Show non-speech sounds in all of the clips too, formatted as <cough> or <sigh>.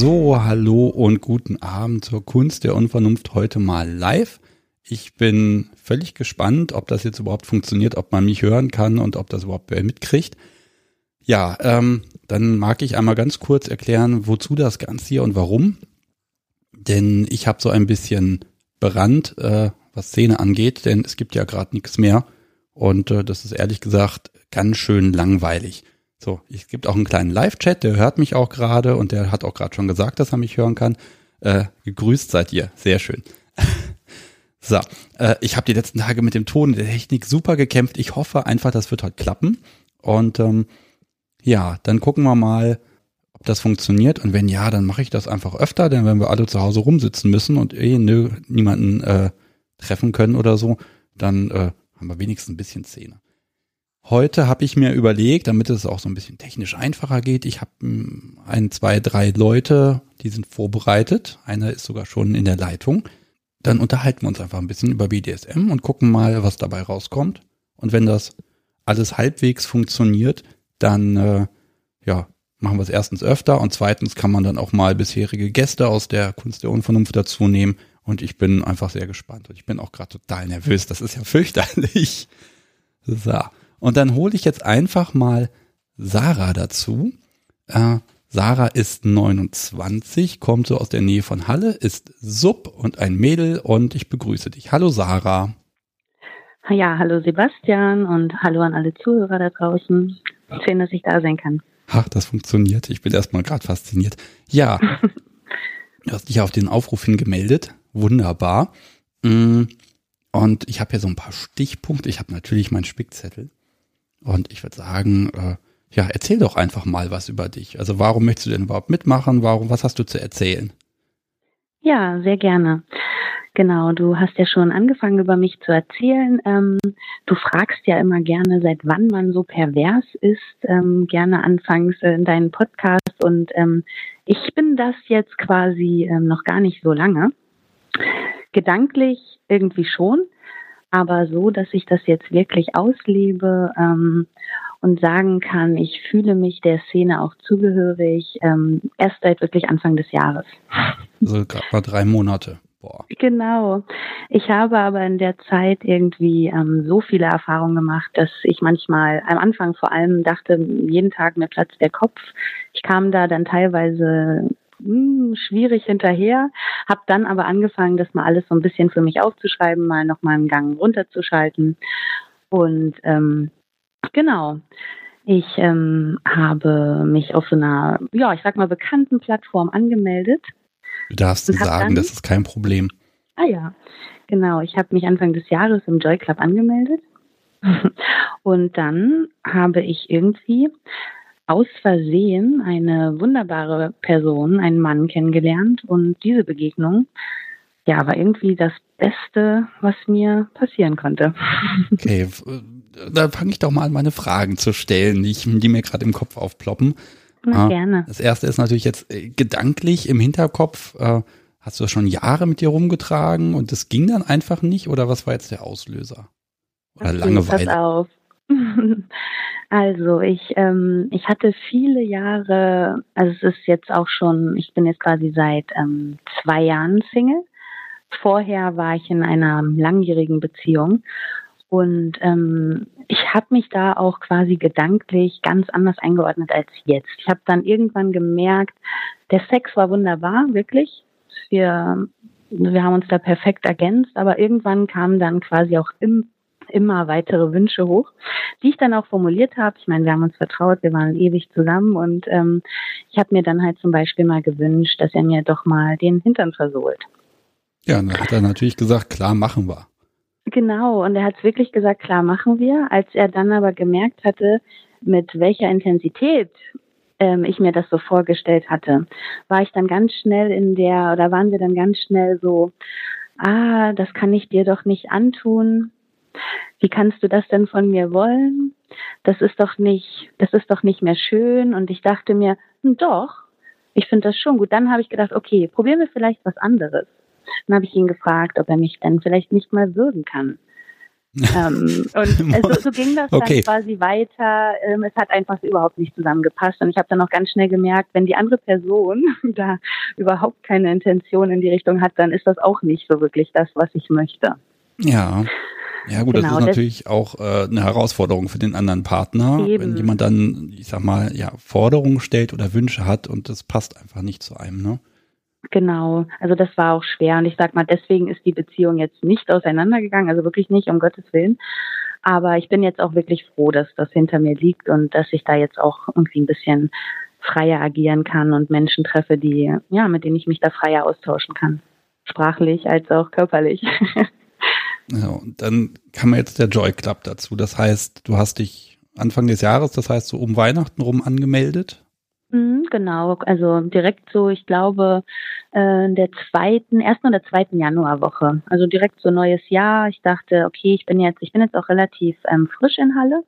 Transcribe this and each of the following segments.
So, hallo und guten Abend zur Kunst der Unvernunft heute mal live. Ich bin völlig gespannt, ob das jetzt überhaupt funktioniert, ob man mich hören kann und ob das überhaupt wer mitkriegt. Ja, ähm, dann mag ich einmal ganz kurz erklären, wozu das Ganze hier und warum. Denn ich habe so ein bisschen Brand, äh, was Szene angeht, denn es gibt ja gerade nichts mehr. Und äh, das ist ehrlich gesagt ganz schön langweilig. So, es gibt auch einen kleinen Live-Chat, der hört mich auch gerade und der hat auch gerade schon gesagt, dass er mich hören kann. Äh, gegrüßt seid ihr, sehr schön. <laughs> so, äh, ich habe die letzten Tage mit dem Ton der Technik super gekämpft. Ich hoffe einfach, das wird heute klappen. Und ähm, ja, dann gucken wir mal, ob das funktioniert. Und wenn ja, dann mache ich das einfach öfter, denn wenn wir alle zu Hause rumsitzen müssen und eh nö, niemanden äh, treffen können oder so, dann äh, haben wir wenigstens ein bisschen Szene. Heute habe ich mir überlegt, damit es auch so ein bisschen technisch einfacher geht, ich habe hm, ein, zwei, drei Leute, die sind vorbereitet. Einer ist sogar schon in der Leitung. Dann unterhalten wir uns einfach ein bisschen über BDSM und gucken mal, was dabei rauskommt. Und wenn das alles halbwegs funktioniert, dann äh, ja, machen wir es erstens öfter und zweitens kann man dann auch mal bisherige Gäste aus der Kunst der Unvernunft dazu nehmen. Und ich bin einfach sehr gespannt und ich bin auch gerade total nervös. Das ist ja fürchterlich. So. Und dann hole ich jetzt einfach mal Sarah dazu. Äh, Sarah ist 29, kommt so aus der Nähe von Halle, ist Sub und ein Mädel und ich begrüße dich. Hallo Sarah. Ja, hallo Sebastian und hallo an alle Zuhörer da draußen. Schön, dass ich da sein kann. Ach, das funktioniert. Ich bin erstmal gerade fasziniert. Ja, <laughs> du hast dich auf den Aufruf hingemeldet. Wunderbar. Mm, und ich habe hier so ein paar Stichpunkte. Ich habe natürlich meinen Spickzettel. Und ich würde sagen, äh, ja, erzähl doch einfach mal was über dich. Also warum möchtest du denn überhaupt mitmachen? Warum, was hast du zu erzählen? Ja, sehr gerne. Genau, du hast ja schon angefangen, über mich zu erzählen. Ähm, du fragst ja immer gerne, seit wann man so pervers ist, ähm, gerne anfangs in deinen Podcast. Und ähm, ich bin das jetzt quasi ähm, noch gar nicht so lange. Gedanklich irgendwie schon, aber so, dass ich das jetzt wirklich auslebe ähm, und sagen kann, ich fühle mich der Szene auch zugehörig, ähm, erst seit wirklich Anfang des Jahres. Also gerade mal drei Monate. Boah. Genau. Ich habe aber in der Zeit irgendwie ähm, so viele Erfahrungen gemacht, dass ich manchmal am Anfang vor allem dachte, jeden Tag mir platzt der Kopf. Ich kam da dann teilweise hm, schwierig hinterher, habe dann aber angefangen, das mal alles so ein bisschen für mich aufzuschreiben, mal noch mal einen Gang runterzuschalten und ähm, genau. Ich ähm, habe mich auf so einer, ja, ich sag mal, bekannten Plattform angemeldet. Du darfst sagen, dann, das ist kein Problem. Ah ja, genau. Ich habe mich Anfang des Jahres im Joy Club angemeldet. <laughs> Und dann habe ich irgendwie aus Versehen eine wunderbare Person, einen Mann kennengelernt und diese Begegnung, ja, war irgendwie das Beste, was mir passieren konnte. <laughs> Okay, äh, da fange ich doch mal an, meine Fragen zu stellen, die, ich, die mir gerade im Kopf aufploppen. Na, ah, gerne. Das erste ist natürlich jetzt äh, gedanklich im Hinterkopf. Äh, hast du das schon Jahre mit dir rumgetragen und das ging dann einfach nicht oder was war jetzt der Auslöser? Oder okay, Langeweile? Pass auf. <laughs> Also ich, ähm, ich hatte viele Jahre, also es ist jetzt auch schon, ich bin jetzt quasi seit ähm, zwei Jahren Single. Vorher war ich in einer langjährigen Beziehung und ähm, ich habe mich da auch quasi gedanklich ganz anders eingeordnet als jetzt. Ich habe dann irgendwann gemerkt, der Sex war wunderbar, wirklich. Wir, wir haben uns da perfekt ergänzt, aber irgendwann kam dann quasi auch im immer weitere Wünsche hoch, die ich dann auch formuliert habe. Ich meine, wir haben uns vertraut, wir waren ewig zusammen und ähm, ich habe mir dann halt zum Beispiel mal gewünscht, dass er mir doch mal den Hintern versohlt. Ja, dann hat er natürlich gesagt, klar, machen wir. Genau, und er hat es wirklich gesagt, klar, machen wir. Als er dann aber gemerkt hatte, mit welcher Intensität ähm, ich mir das so vorgestellt hatte, war ich dann ganz schnell in der, oder waren wir dann ganz schnell so, ah, das kann ich dir doch nicht antun wie kannst du das denn von mir wollen? Das ist doch nicht, das ist doch nicht mehr schön. Und ich dachte mir, hm, doch, ich finde das schon gut. Dann habe ich gedacht, okay, probieren wir vielleicht was anderes. Dann habe ich ihn gefragt, ob er mich dann vielleicht nicht mal würgen kann. <laughs> ähm, und <laughs> es, so ging das okay. dann quasi weiter. Ähm, es hat einfach überhaupt nicht zusammengepasst. Und ich habe dann auch ganz schnell gemerkt, wenn die andere Person <laughs> da überhaupt keine Intention in die Richtung hat, dann ist das auch nicht so wirklich das, was ich möchte. Ja. Ja gut, genau, das ist natürlich das, auch äh, eine Herausforderung für den anderen Partner, eben. wenn jemand dann, ich sag mal, ja, Forderungen stellt oder Wünsche hat und das passt einfach nicht zu einem, ne? Genau, also das war auch schwer und ich sag mal, deswegen ist die Beziehung jetzt nicht auseinandergegangen, also wirklich nicht, um Gottes Willen. Aber ich bin jetzt auch wirklich froh, dass das hinter mir liegt und dass ich da jetzt auch irgendwie ein bisschen freier agieren kann und Menschen treffe, die, ja, mit denen ich mich da freier austauschen kann. Sprachlich als auch körperlich. <laughs> Ja, und dann kam jetzt der Joy Club dazu. Das heißt, du hast dich Anfang des Jahres, das heißt so um Weihnachten rum angemeldet? Mhm, genau, also direkt so, ich glaube, äh, in der zweiten, ersten oder zweiten Januarwoche. Also direkt so neues Jahr. Ich dachte, okay, ich bin jetzt, ich bin jetzt auch relativ ähm, frisch in Halle.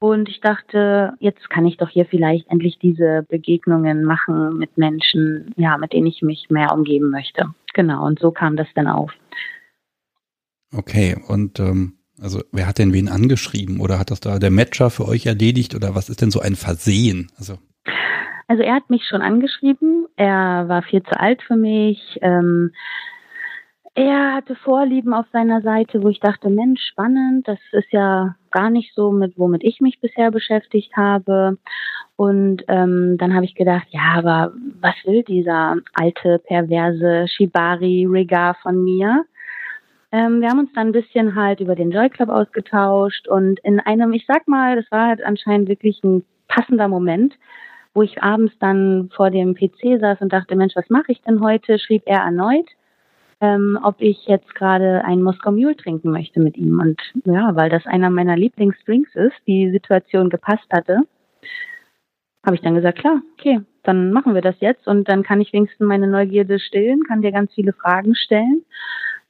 Und ich dachte, jetzt kann ich doch hier vielleicht endlich diese Begegnungen machen mit Menschen, ja, mit denen ich mich mehr umgeben möchte. Genau, und so kam das dann auf. Okay, und ähm, also wer hat denn wen angeschrieben oder hat das da der Matcher für euch erledigt oder was ist denn so ein Versehen? Also also er hat mich schon angeschrieben. Er war viel zu alt für mich. Ähm, er hatte Vorlieben auf seiner Seite, wo ich dachte, Mensch, spannend, das ist ja gar nicht so mit, womit ich mich bisher beschäftigt habe. Und ähm, dann habe ich gedacht, ja, aber was will dieser alte, perverse Shibari-Rigger von mir? Ähm, wir haben uns dann ein bisschen halt über den Joy Club ausgetauscht und in einem, ich sag mal, das war halt anscheinend wirklich ein passender Moment, wo ich abends dann vor dem PC saß und dachte, Mensch, was mache ich denn heute? Schrieb er erneut, ähm, ob ich jetzt gerade einen Moskau Mule trinken möchte mit ihm. Und ja, weil das einer meiner Lieblingsdrinks ist, die Situation gepasst hatte, habe ich dann gesagt, klar, okay, dann machen wir das jetzt und dann kann ich wenigstens meine Neugierde stillen, kann dir ganz viele Fragen stellen.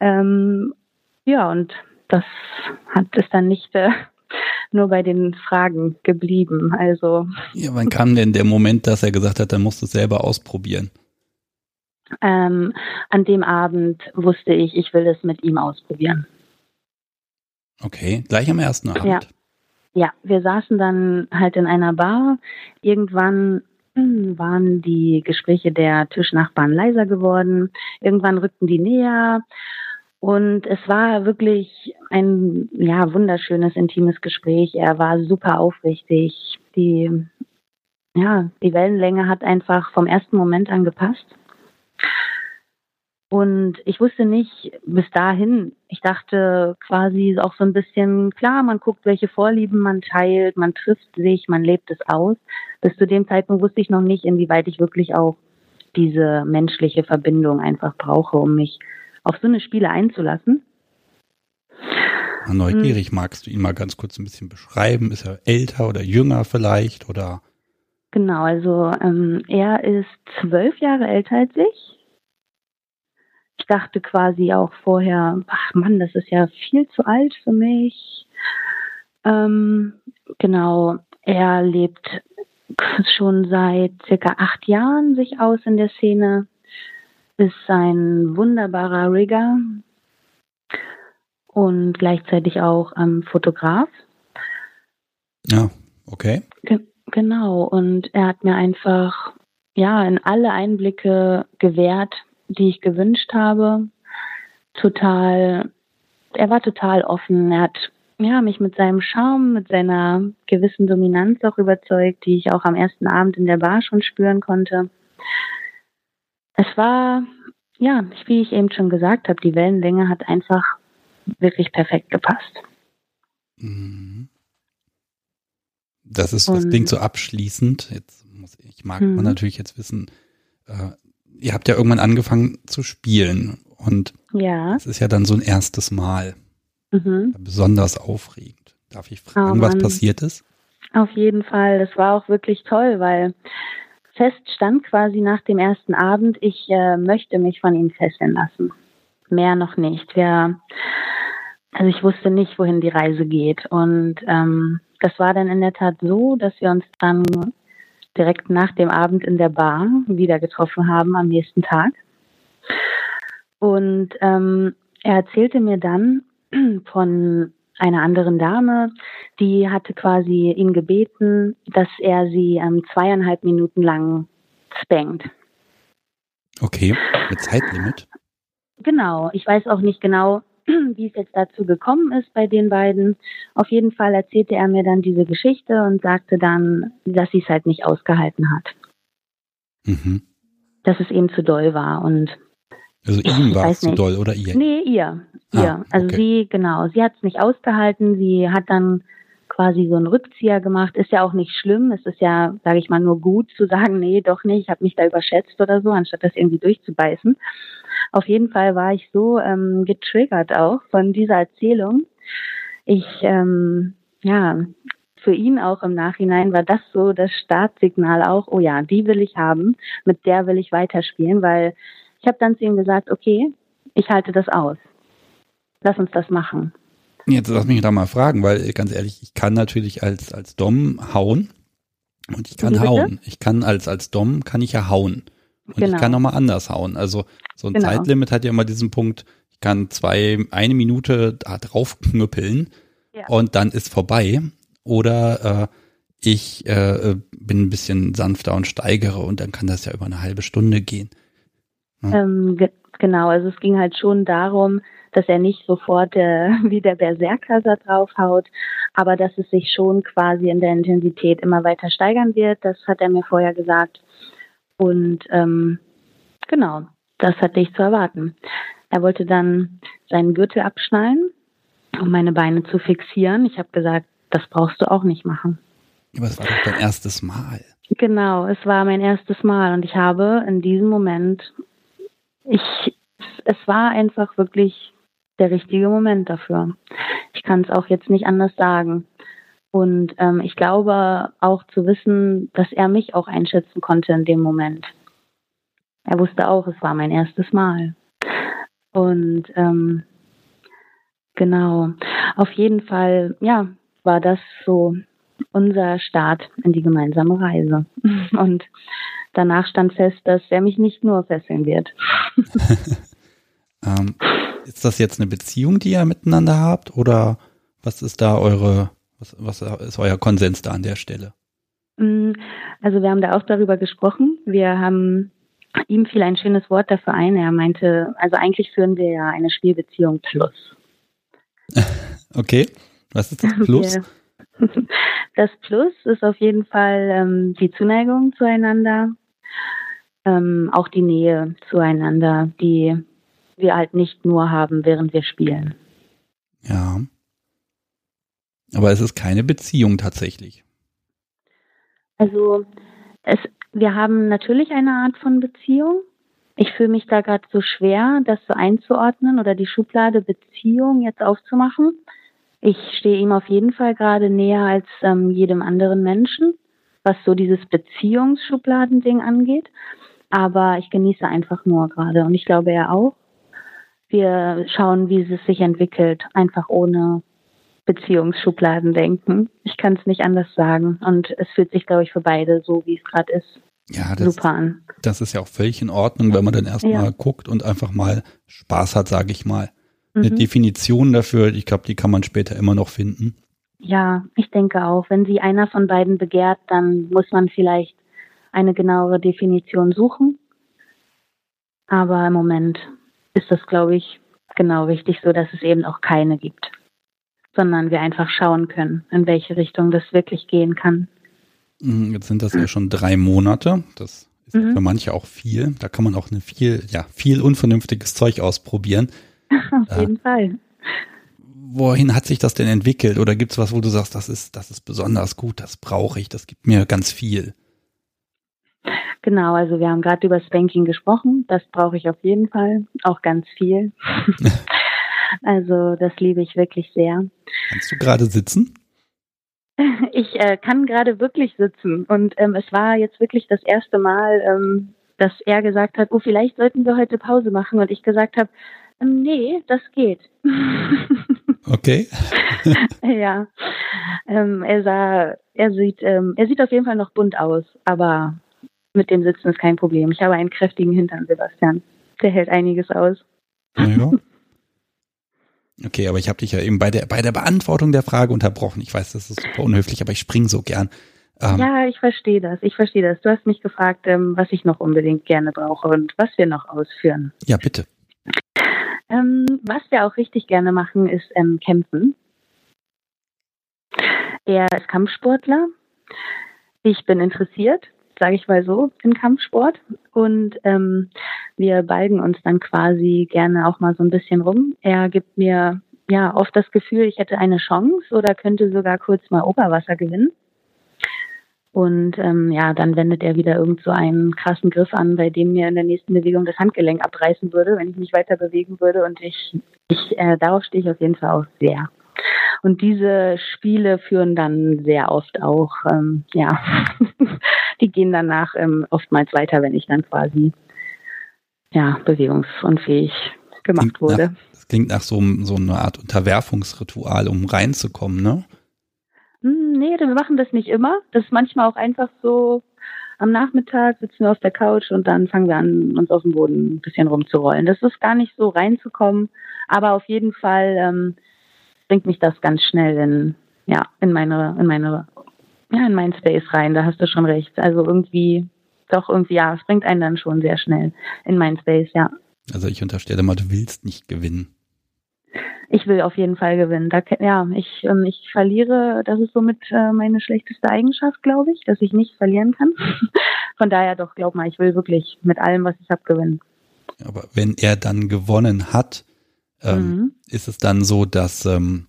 Ähm, ja, und das hat es dann nicht äh, nur bei den Fragen geblieben. Also. Ja, wann kam denn der Moment, dass er gesagt hat, dann musst du es selber ausprobieren? Ähm, an dem Abend wusste ich, ich will es mit ihm ausprobieren. Okay, gleich am ersten Abend. Ja. ja, wir saßen dann halt in einer Bar. Irgendwann hm, waren die Gespräche der Tischnachbarn leiser geworden. Irgendwann rückten die näher. Und es war wirklich ein ja wunderschönes intimes Gespräch. Er war super aufrichtig. Die ja die Wellenlänge hat einfach vom ersten Moment an gepasst. Und ich wusste nicht bis dahin, ich dachte quasi auch so ein bisschen, klar, man guckt, welche Vorlieben man teilt, man trifft sich, man lebt es aus. Bis zu dem Zeitpunkt wusste ich noch nicht, inwieweit ich wirklich auch diese menschliche Verbindung einfach brauche, um mich auf so eine Spiele einzulassen. Neugierig, hm. magst du ihn mal ganz kurz ein bisschen beschreiben? Ist er älter oder jünger vielleicht oder? Genau, also ähm, er ist zwölf Jahre älter als ich. Ich dachte quasi auch vorher, ach Mann, das ist ja viel zu alt für mich. Ähm, genau, er lebt schon seit circa acht Jahren sich aus in der Szene ist ein wunderbarer Rigger und gleichzeitig auch ähm, Fotograf. Ja, okay. Ge genau, und er hat mir einfach ja in alle Einblicke gewährt, die ich gewünscht habe. Total, er war total offen. Er hat ja, mich mit seinem Charme, mit seiner gewissen Dominanz auch überzeugt, die ich auch am ersten Abend in der Bar schon spüren konnte. Es war, ja, wie ich eben schon gesagt habe, die Wellenlänge hat einfach wirklich perfekt gepasst. Mhm. Das ist, das klingt so abschließend. Jetzt muss ich mag mhm. man natürlich jetzt wissen, äh, ihr habt ja irgendwann angefangen zu spielen und ja. es ist ja dann so ein erstes Mal. Mhm. Besonders aufregend. Darf ich fragen, oh, was passiert ist? Auf jeden Fall. Das war auch wirklich toll, weil fest stand quasi nach dem ersten Abend, ich äh, möchte mich von ihm fesseln lassen. Mehr noch nicht. Wir, also ich wusste nicht, wohin die Reise geht. Und ähm, das war dann in der Tat so, dass wir uns dann direkt nach dem Abend in der Bar wieder getroffen haben am nächsten Tag. Und ähm, er erzählte mir dann, von einer anderen Dame, die hatte quasi ihn gebeten, dass er sie ähm, zweieinhalb Minuten lang spankt. Okay, mit Zeitlimit? Genau, ich weiß auch nicht genau, <clears throat> wie es jetzt dazu gekommen ist bei den beiden. Auf jeden Fall erzählte er mir dann diese Geschichte und sagte dann, dass sie es halt nicht ausgehalten hat. Mhm. Dass es eben zu doll war und also ihm war es zu doll oder ihr? Nee, ihr. Ah, ihr. Also okay. sie, genau, sie hat es nicht ausgehalten. Sie hat dann quasi so einen Rückzieher gemacht. Ist ja auch nicht schlimm. Es ist ja, sage ich mal, nur gut zu sagen, nee, doch nicht, ich habe mich da überschätzt oder so, anstatt das irgendwie durchzubeißen. Auf jeden Fall war ich so ähm, getriggert auch von dieser Erzählung. Ich, ähm, ja, für ihn auch im Nachhinein war das so das Startsignal auch, oh ja, die will ich haben, mit der will ich weiterspielen, weil ich habe dann zu ihm gesagt, okay, ich halte das aus. Lass uns das machen. Jetzt lass mich da mal fragen, weil ganz ehrlich, ich kann natürlich als, als Dom hauen und ich kann hauen. Ich kann als, als Dom kann ich ja hauen. Und genau. ich kann nochmal anders hauen. Also so ein genau. Zeitlimit hat ja immer diesen Punkt, ich kann zwei, eine Minute da drauf knüppeln ja. und dann ist vorbei. Oder äh, ich äh, bin ein bisschen sanfter und steigere und dann kann das ja über eine halbe Stunde gehen. Ähm, ge genau, also es ging halt schon darum, dass er nicht sofort äh, <laughs> wie der Berserker da draufhaut, aber dass es sich schon quasi in der Intensität immer weiter steigern wird. Das hat er mir vorher gesagt. Und ähm, genau, das hatte ich zu erwarten. Er wollte dann seinen Gürtel abschnallen, um meine Beine zu fixieren. Ich habe gesagt, das brauchst du auch nicht machen. Aber es war doch dein erstes Mal. Genau, es war mein erstes Mal und ich habe in diesem Moment ich, es war einfach wirklich der richtige Moment dafür. Ich kann es auch jetzt nicht anders sagen. Und ähm, ich glaube auch zu wissen, dass er mich auch einschätzen konnte in dem Moment. Er wusste auch, es war mein erstes Mal. Und ähm, genau, auf jeden Fall, ja, war das so unser Start in die gemeinsame Reise. <laughs> Und danach stand fest, dass er mich nicht nur fesseln wird. <laughs> ähm, ist das jetzt eine Beziehung, die ihr miteinander habt oder was ist da eure, was, was ist euer Konsens da an der Stelle? Mm, also wir haben da auch darüber gesprochen. Wir haben ihm fiel ein schönes Wort dafür ein. Er meinte, also eigentlich führen wir ja eine Spielbeziehung plus. <laughs> okay, was ist das Plus? <laughs> Das Plus ist auf jeden Fall ähm, die Zuneigung zueinander, ähm, auch die Nähe zueinander, die wir halt nicht nur haben, während wir spielen. Ja. Aber es ist keine Beziehung tatsächlich. Also es, wir haben natürlich eine Art von Beziehung. Ich fühle mich da gerade so schwer, das so einzuordnen oder die Schublade Beziehung jetzt aufzumachen. Ich stehe ihm auf jeden Fall gerade näher als ähm, jedem anderen Menschen was so dieses Beziehungsschubladending angeht. Aber ich genieße einfach nur gerade und ich glaube er auch. Wir schauen, wie es sich entwickelt, einfach ohne Beziehungsschubladen denken. Ich kann es nicht anders sagen. Und es fühlt sich, glaube ich, für beide so, wie es gerade ist. Ja, das, super an. Das ist ja auch völlig in Ordnung, wenn man dann erstmal ja. guckt und einfach mal Spaß hat, sage ich mal. Eine mhm. Definition dafür, ich glaube, die kann man später immer noch finden. Ja, ich denke auch. Wenn sie einer von beiden begehrt, dann muss man vielleicht eine genauere Definition suchen. Aber im Moment ist das, glaube ich, genau richtig so, dass es eben auch keine gibt, sondern wir einfach schauen können, in welche Richtung das wirklich gehen kann. Mhm, jetzt sind das ja schon drei Monate. Das ist mhm. für manche auch viel. Da kann man auch eine viel, ja, viel unvernünftiges Zeug ausprobieren. <laughs> Auf jeden äh, Fall wohin hat sich das denn entwickelt? Oder gibt es was, wo du sagst, das ist, das ist besonders gut, das brauche ich, das gibt mir ganz viel? Genau, also wir haben gerade über Spanking gesprochen. Das brauche ich auf jeden Fall, auch ganz viel. <laughs> also das liebe ich wirklich sehr. Kannst du gerade sitzen? <laughs> Ich äh, kann gerade wirklich sitzen und ähm, es war jetzt wirklich das erste Mal, ähm, dass er gesagt hat, oh, vielleicht sollten wir heute Pause machen und ich gesagt habe, ähm, nee, das geht. <laughs> Okay. <laughs> ja. Ähm, er sah, er sieht, ähm, er sieht auf jeden Fall noch bunt aus, aber mit dem Sitzen ist kein Problem. Ich habe einen kräftigen Hintern, Sebastian. Der hält einiges aus. Ja. <laughs> Okay, aber ich habe dich ja eben bei der bei der Beantwortung der Frage unterbrochen. Ich weiß, das ist super unhöflich, aber ich spring so gern. Ähm, ja, ich verstehe das. Ich verstehe das. Du hast mich gefragt, ähm, was ich noch unbedingt gerne brauche und was wir noch ausführen. Ja, bitte. Ähm, was wir auch richtig gerne machen, ist ähm, kämpfen. Er ist Kampfsportler. Ich bin interessiert, sage ich mal so, in Kampfsport. Und ähm, wir balgen uns dann quasi gerne auch mal so ein bisschen rum. Er gibt mir ja oft das Gefühl, ich hätte eine Chance oder könnte sogar kurz mal Oberwasser gewinnen. Und ähm, ja, dann wendet er wieder irgend so einen krassen Griff an, bei dem mir in der nächsten Bewegung das Handgelenk abreißen würde, wenn ich mich weiter bewegen würde. Und ich, ich äh, darauf stehe ich auf jeden Fall auch sehr. Und diese Spiele führen dann sehr oft auch, ähm, ja, <laughs> die gehen danach ähm, oftmals weiter, wenn ich dann quasi ja bewegungsunfähig gemacht klingt wurde. Nach, das klingt nach so, so einer Art Unterwerfungsritual, um reinzukommen, ne? Nee, wir machen das nicht immer. Das ist manchmal auch einfach so, am Nachmittag sitzen wir auf der Couch und dann fangen wir an, uns auf dem Boden ein bisschen rumzurollen. Das ist gar nicht so reinzukommen, aber auf jeden Fall ähm, bringt mich das ganz schnell in, ja, in meine, in meine, ja, in meinen Space rein. Da hast du schon recht. Also irgendwie, doch irgendwie, ja, es bringt einen dann schon sehr schnell in meinen Space, ja. Also ich unterstelle mal, du willst nicht gewinnen ich will auf jeden Fall gewinnen. Da, ja, ich, ähm, ich verliere, das ist somit äh, meine schlechteste Eigenschaft, glaube ich, dass ich nicht verlieren kann. <laughs> Von daher doch, glaub mal, ich will wirklich mit allem, was ich habe, gewinnen. Aber wenn er dann gewonnen hat, ähm, mhm. ist es dann so, dass, ähm,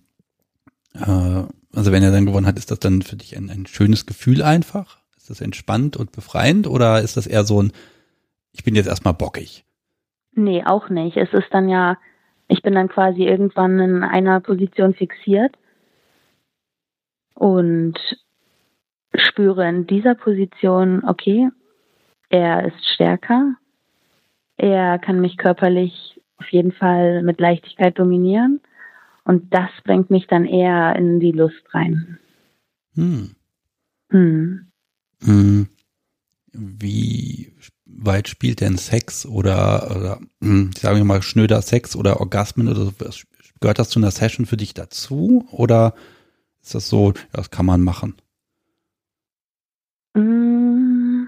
äh, also wenn er dann gewonnen hat, ist das dann für dich ein, ein schönes Gefühl einfach? Ist das entspannt und befreiend oder ist das eher so ein, ich bin jetzt erstmal bockig? Nee, auch nicht. Es ist dann ja, ich bin dann quasi irgendwann in einer Position fixiert und spüre in dieser Position, okay, er ist stärker, er kann mich körperlich auf jeden Fall mit Leichtigkeit dominieren und das bringt mich dann eher in die Lust rein. Hm. Hm. hm. Wie weit spielt denn Sex oder, oder hm, sagen wir mal schnöder Sex oder Orgasmen oder so, gehört das zu einer Session für dich dazu oder ist das so, das kann man machen? Mm,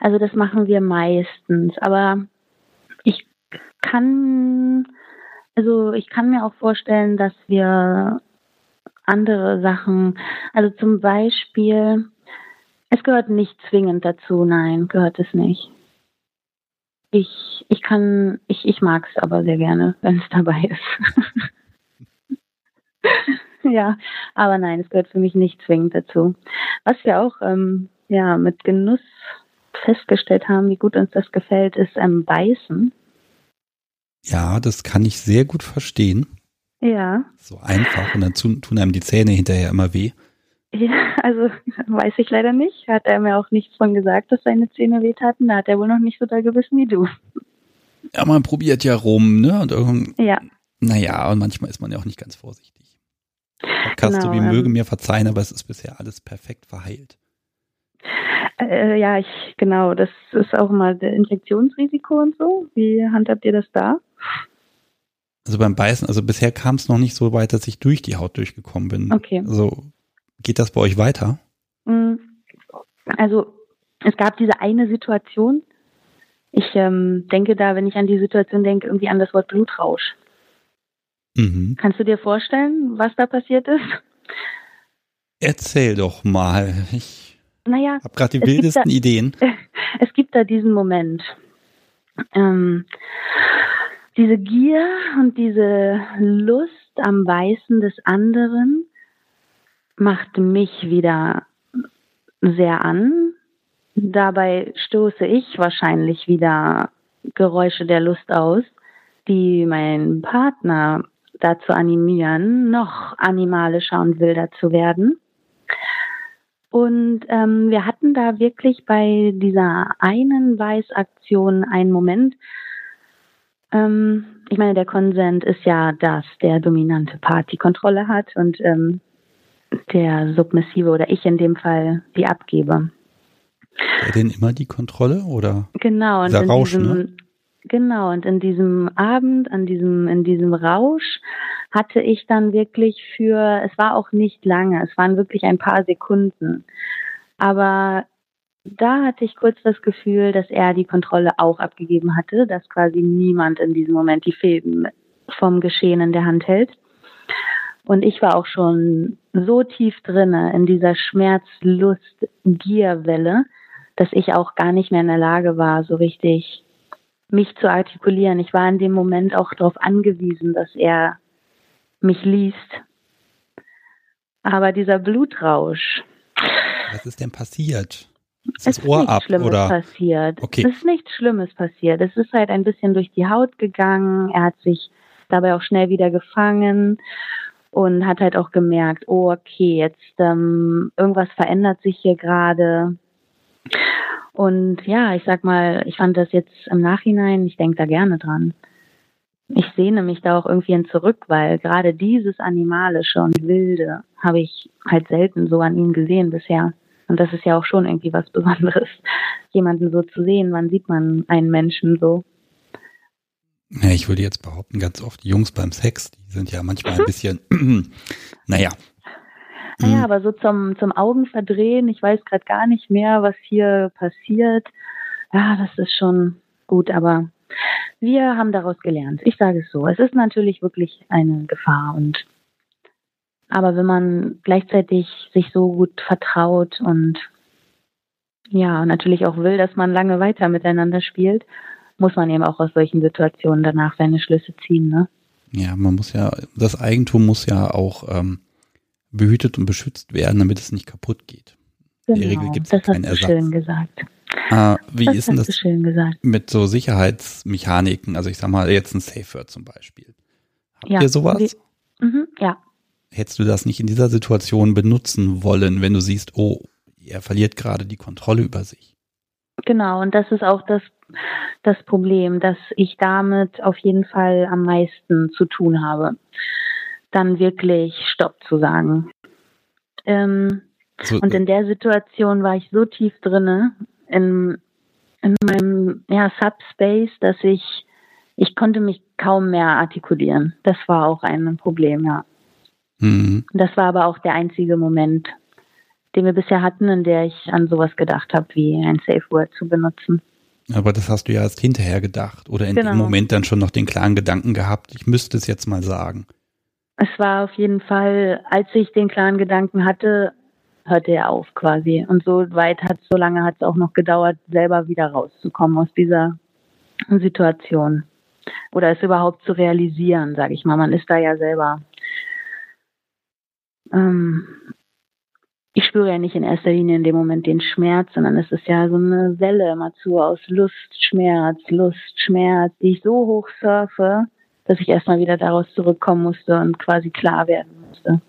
also das machen wir meistens, aber ich kann, also ich kann mir auch vorstellen, dass wir andere Sachen, also zum Beispiel, es gehört nicht zwingend dazu, nein, gehört es nicht. Ich, ich kann, ich, ich mag es aber sehr gerne, wenn es dabei ist. <laughs> ja, aber nein, es gehört für mich nicht zwingend dazu. Was wir auch ähm, ja mit Genuss festgestellt haben, wie gut uns das gefällt, ist ähm, Beißen. Ja, das kann ich sehr gut verstehen. Ja. So einfach und dann tun einem die Zähne hinterher immer weh. Ja, also weiß ich leider nicht. Hat er mir auch nichts von gesagt, dass seine Zähne wehtaten. Da hat er wohl noch nicht so da gewissen wie du. Ja, man probiert ja rum, ne? Und ja. Naja, und manchmal ist man ja auch nicht ganz vorsichtig. Podcast, genau, so wie ähm, möge mir verzeihen, aber es ist bisher alles perfekt verheilt. Äh, ja, ich, genau, das ist auch mal der Infektionsrisiko und so. Wie handhabt ihr das da? Also beim Beißen, also bisher kam es noch nicht so weit, dass ich durch die Haut durchgekommen bin. Okay. Also Geht das bei euch weiter? Mm, also es gab diese eine Situation. Ich ähm, denke da, wenn ich an die Situation denke, irgendwie an das Wort Blutrausch. Mhm. Kannst du dir vorstellen, was da passiert ist? Erzähl doch mal. Ich naja, habe gerade die wildesten da, Ideen. <laughs> Es gibt da diesen Moment. Ähm, diese Gier und diese Lust am Weißen des anderen macht mich wieder sehr an. Dabei stoße ich wahrscheinlich wieder Geräusche der Lust aus, die meinen Partner dazu animieren, noch animalischer und wilder zu werden. Und ähm, wir hatten da wirklich bei dieser einen Weißaktion einen Moment. Ähm, ich meine, der Konsent ist ja, dass der dominante Part die Kontrolle hat und ähm, der Submissive oder ich in dem Fall die abgebe. Wer denn immer die Kontrolle oder? Genau, und in Rausch, diesem, ne? genau, und in diesem Abend, an diesem, in diesem Rausch hatte ich dann wirklich für, es war auch nicht lange, es waren wirklich ein paar Sekunden. Aber da hatte ich kurz das Gefühl, dass er die Kontrolle auch abgegeben hatte, dass quasi niemand in diesem Moment die Fäden vom Geschehen in der Hand hält. Und ich war auch schon so tief drinne in dieser Schmerz-Lust-Gierwelle, dass ich auch gar nicht mehr in der Lage war, so richtig mich zu artikulieren. Ich war in dem Moment auch darauf angewiesen, dass er mich liest. Aber dieser Blutrausch. Was ist denn passiert? Ist das es Ohr ist nichts ab, Schlimmes oder? passiert. Okay. Es ist nichts Schlimmes passiert. Es ist halt ein bisschen durch die Haut gegangen. Er hat sich dabei auch schnell wieder gefangen und hat halt auch gemerkt, oh okay, jetzt ähm, irgendwas verändert sich hier gerade. Und ja, ich sag mal, ich fand das jetzt im Nachhinein, ich denke da gerne dran. Ich sehne mich da auch irgendwie hin zurück, weil gerade dieses Animalische und Wilde habe ich halt selten so an ihm gesehen bisher. Und das ist ja auch schon irgendwie was Besonderes, <laughs> jemanden so zu sehen. Wann sieht man einen Menschen so? Ja, ich würde jetzt behaupten, ganz oft Jungs beim Sex, die sind ja manchmal ein bisschen, <clears throat> naja, naja, mhm. aber so zum, zum Augenverdrehen, ich weiß gerade gar nicht mehr, was hier passiert. Ja, das ist schon gut, aber wir haben daraus gelernt. Ich sage es so. Es ist natürlich wirklich eine Gefahr und aber wenn man gleichzeitig sich so gut vertraut und ja, natürlich auch will, dass man lange weiter miteinander spielt, muss man eben auch aus solchen Situationen danach seine Schlüsse ziehen, ne? Ja, man muss ja, das Eigentum muss ja auch ähm, behütet und beschützt werden, damit es nicht kaputt geht. Genau, In der Regel gibt es keinen Ersatz. Schön gesagt. Äh, wie das ist denn das mit so Sicherheitsmechaniken? Also ich sag mal jetzt ein Safe Word zum Beispiel. Habt ja, ihr sowas? Wie, mh, ja. Hättest du das nicht in dieser Situation benutzen wollen, wenn du siehst, oh, er verliert gerade die Kontrolle über sich? Genau, und das ist auch das, das Problem, dass ich damit auf jeden Fall am meisten zu tun habe dann wirklich Stopp zu sagen. Ähm, so, und in der Situation war ich so tief drinne in, in meinem ja, Subspace, dass ich ich konnte mich kaum mehr artikulieren. Das war auch ein Problem, ja. Mhm. Das war aber auch der einzige Moment, den wir bisher hatten, in der ich an sowas gedacht habe, wie ein Safe Word zu benutzen. Aber das hast du ja erst hinterher gedacht oder in genau. dem Moment dann schon noch den klaren Gedanken gehabt, ich müsste es jetzt mal sagen. Es war auf jeden Fall, als ich den klaren Gedanken hatte, hörte er auf quasi. Und so weit hat so lange hat es auch noch gedauert, selber wieder rauszukommen aus dieser Situation. Oder es überhaupt zu realisieren, sage ich mal. Man ist da ja selber. Ähm, ich spüre ja nicht in erster Linie in dem Moment den Schmerz, sondern es ist ja so eine Welle immer zu aus Lust, Schmerz, Lust, Schmerz, die ich so hoch surfe, dass ich erstmal wieder daraus zurückkommen musste und quasi klar werden musste.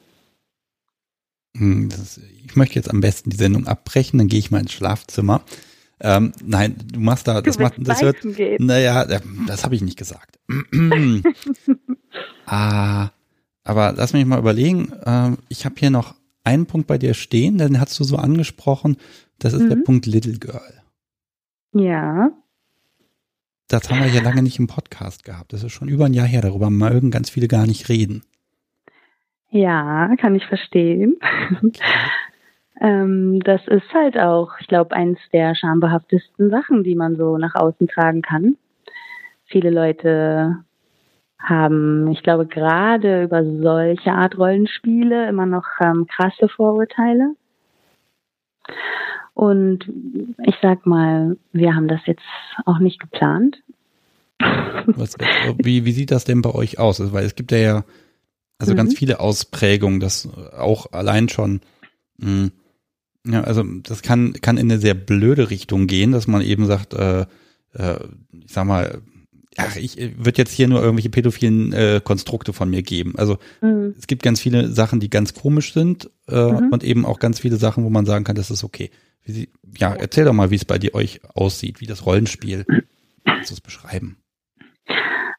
Hm, ist, ich möchte jetzt am besten die Sendung abbrechen, dann gehe ich mal ins Schlafzimmer. Ähm, nein, du machst da, das macht, das hört, naja, äh, das habe ich nicht gesagt. <laughs> ah, aber lass mich mal überlegen. Äh, ich habe hier noch einen Punkt bei dir stehen, den hast du so angesprochen. Das ist mhm. der Punkt Little Girl. Ja. Das haben wir ja lange nicht im Podcast gehabt. Das ist schon über ein Jahr her. Darüber mögen ganz viele gar nicht reden. Ja, kann ich verstehen. Okay. ähm, das ist halt auch, ich glaube, eins der schambehaftesten Sachen, die man so nach außen tragen kann. Viele Leute haben, ich glaube, gerade über solche Art Rollenspiele immer noch ähm, krasse Vorurteile. Und ich sag mal, wir haben das jetzt auch nicht geplant. <laughs> Was, wie, wie sieht das denn bei euch aus? Also, weil es gibt ja, ja also mhm. ganz viele Ausprägungen, das auch allein schon, mh, hm, ja, also das kann, kann in eine sehr blöde Richtung gehen, dass man eben sagt, äh, äh, ich sag mal, ach, ich würde jetzt hier nur irgendwelche pädophilen äh, Konstrukte von mir geben. Also mhm. es gibt ganz viele Sachen, die ganz komisch sind äh, mhm. und eben auch ganz viele Sachen, wo man sagen kann, das ist okay. Sie, ja, erzähl doch mal, wie es bei dir euch aussieht, wie das Rollenspiel, <clears throat> kannst du es beschreiben?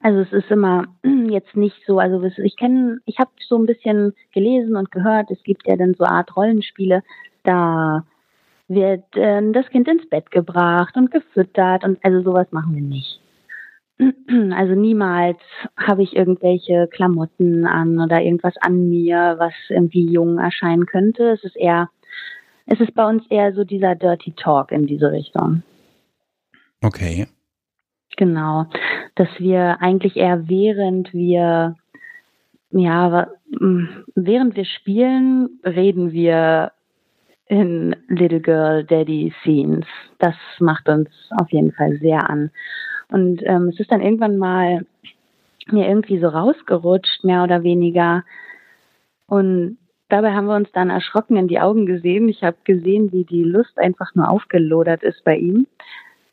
Also es ist immer <clears throat> jetzt nicht so, also ich kenne, ich habe so ein bisschen gelesen und gehört, es gibt ja dann so Art Rollenspiele, da wird äh, das Kind ins Bett gebracht und gefüttert und also sowas machen wir nicht. <clears throat> Also niemals habe ich irgendwelche Klamotten an oder irgendwas an mir, was irgendwie jung erscheinen könnte. Es ist eher, es ist bei uns eher so dieser Dirty Talk in diese Richtung. Okay. Genau. Dass wir eigentlich eher während wir, ja, während wir spielen, reden wir in Little Girl Daddy Scenes. Das macht uns auf jeden Fall sehr an. Und ähm, es ist dann irgendwann mal mir irgendwie so rausgerutscht, mehr oder weniger. Und dabei haben wir uns dann erschrocken in die Augen gesehen. Ich habe gesehen, wie die Lust einfach nur aufgelodert ist bei ihm.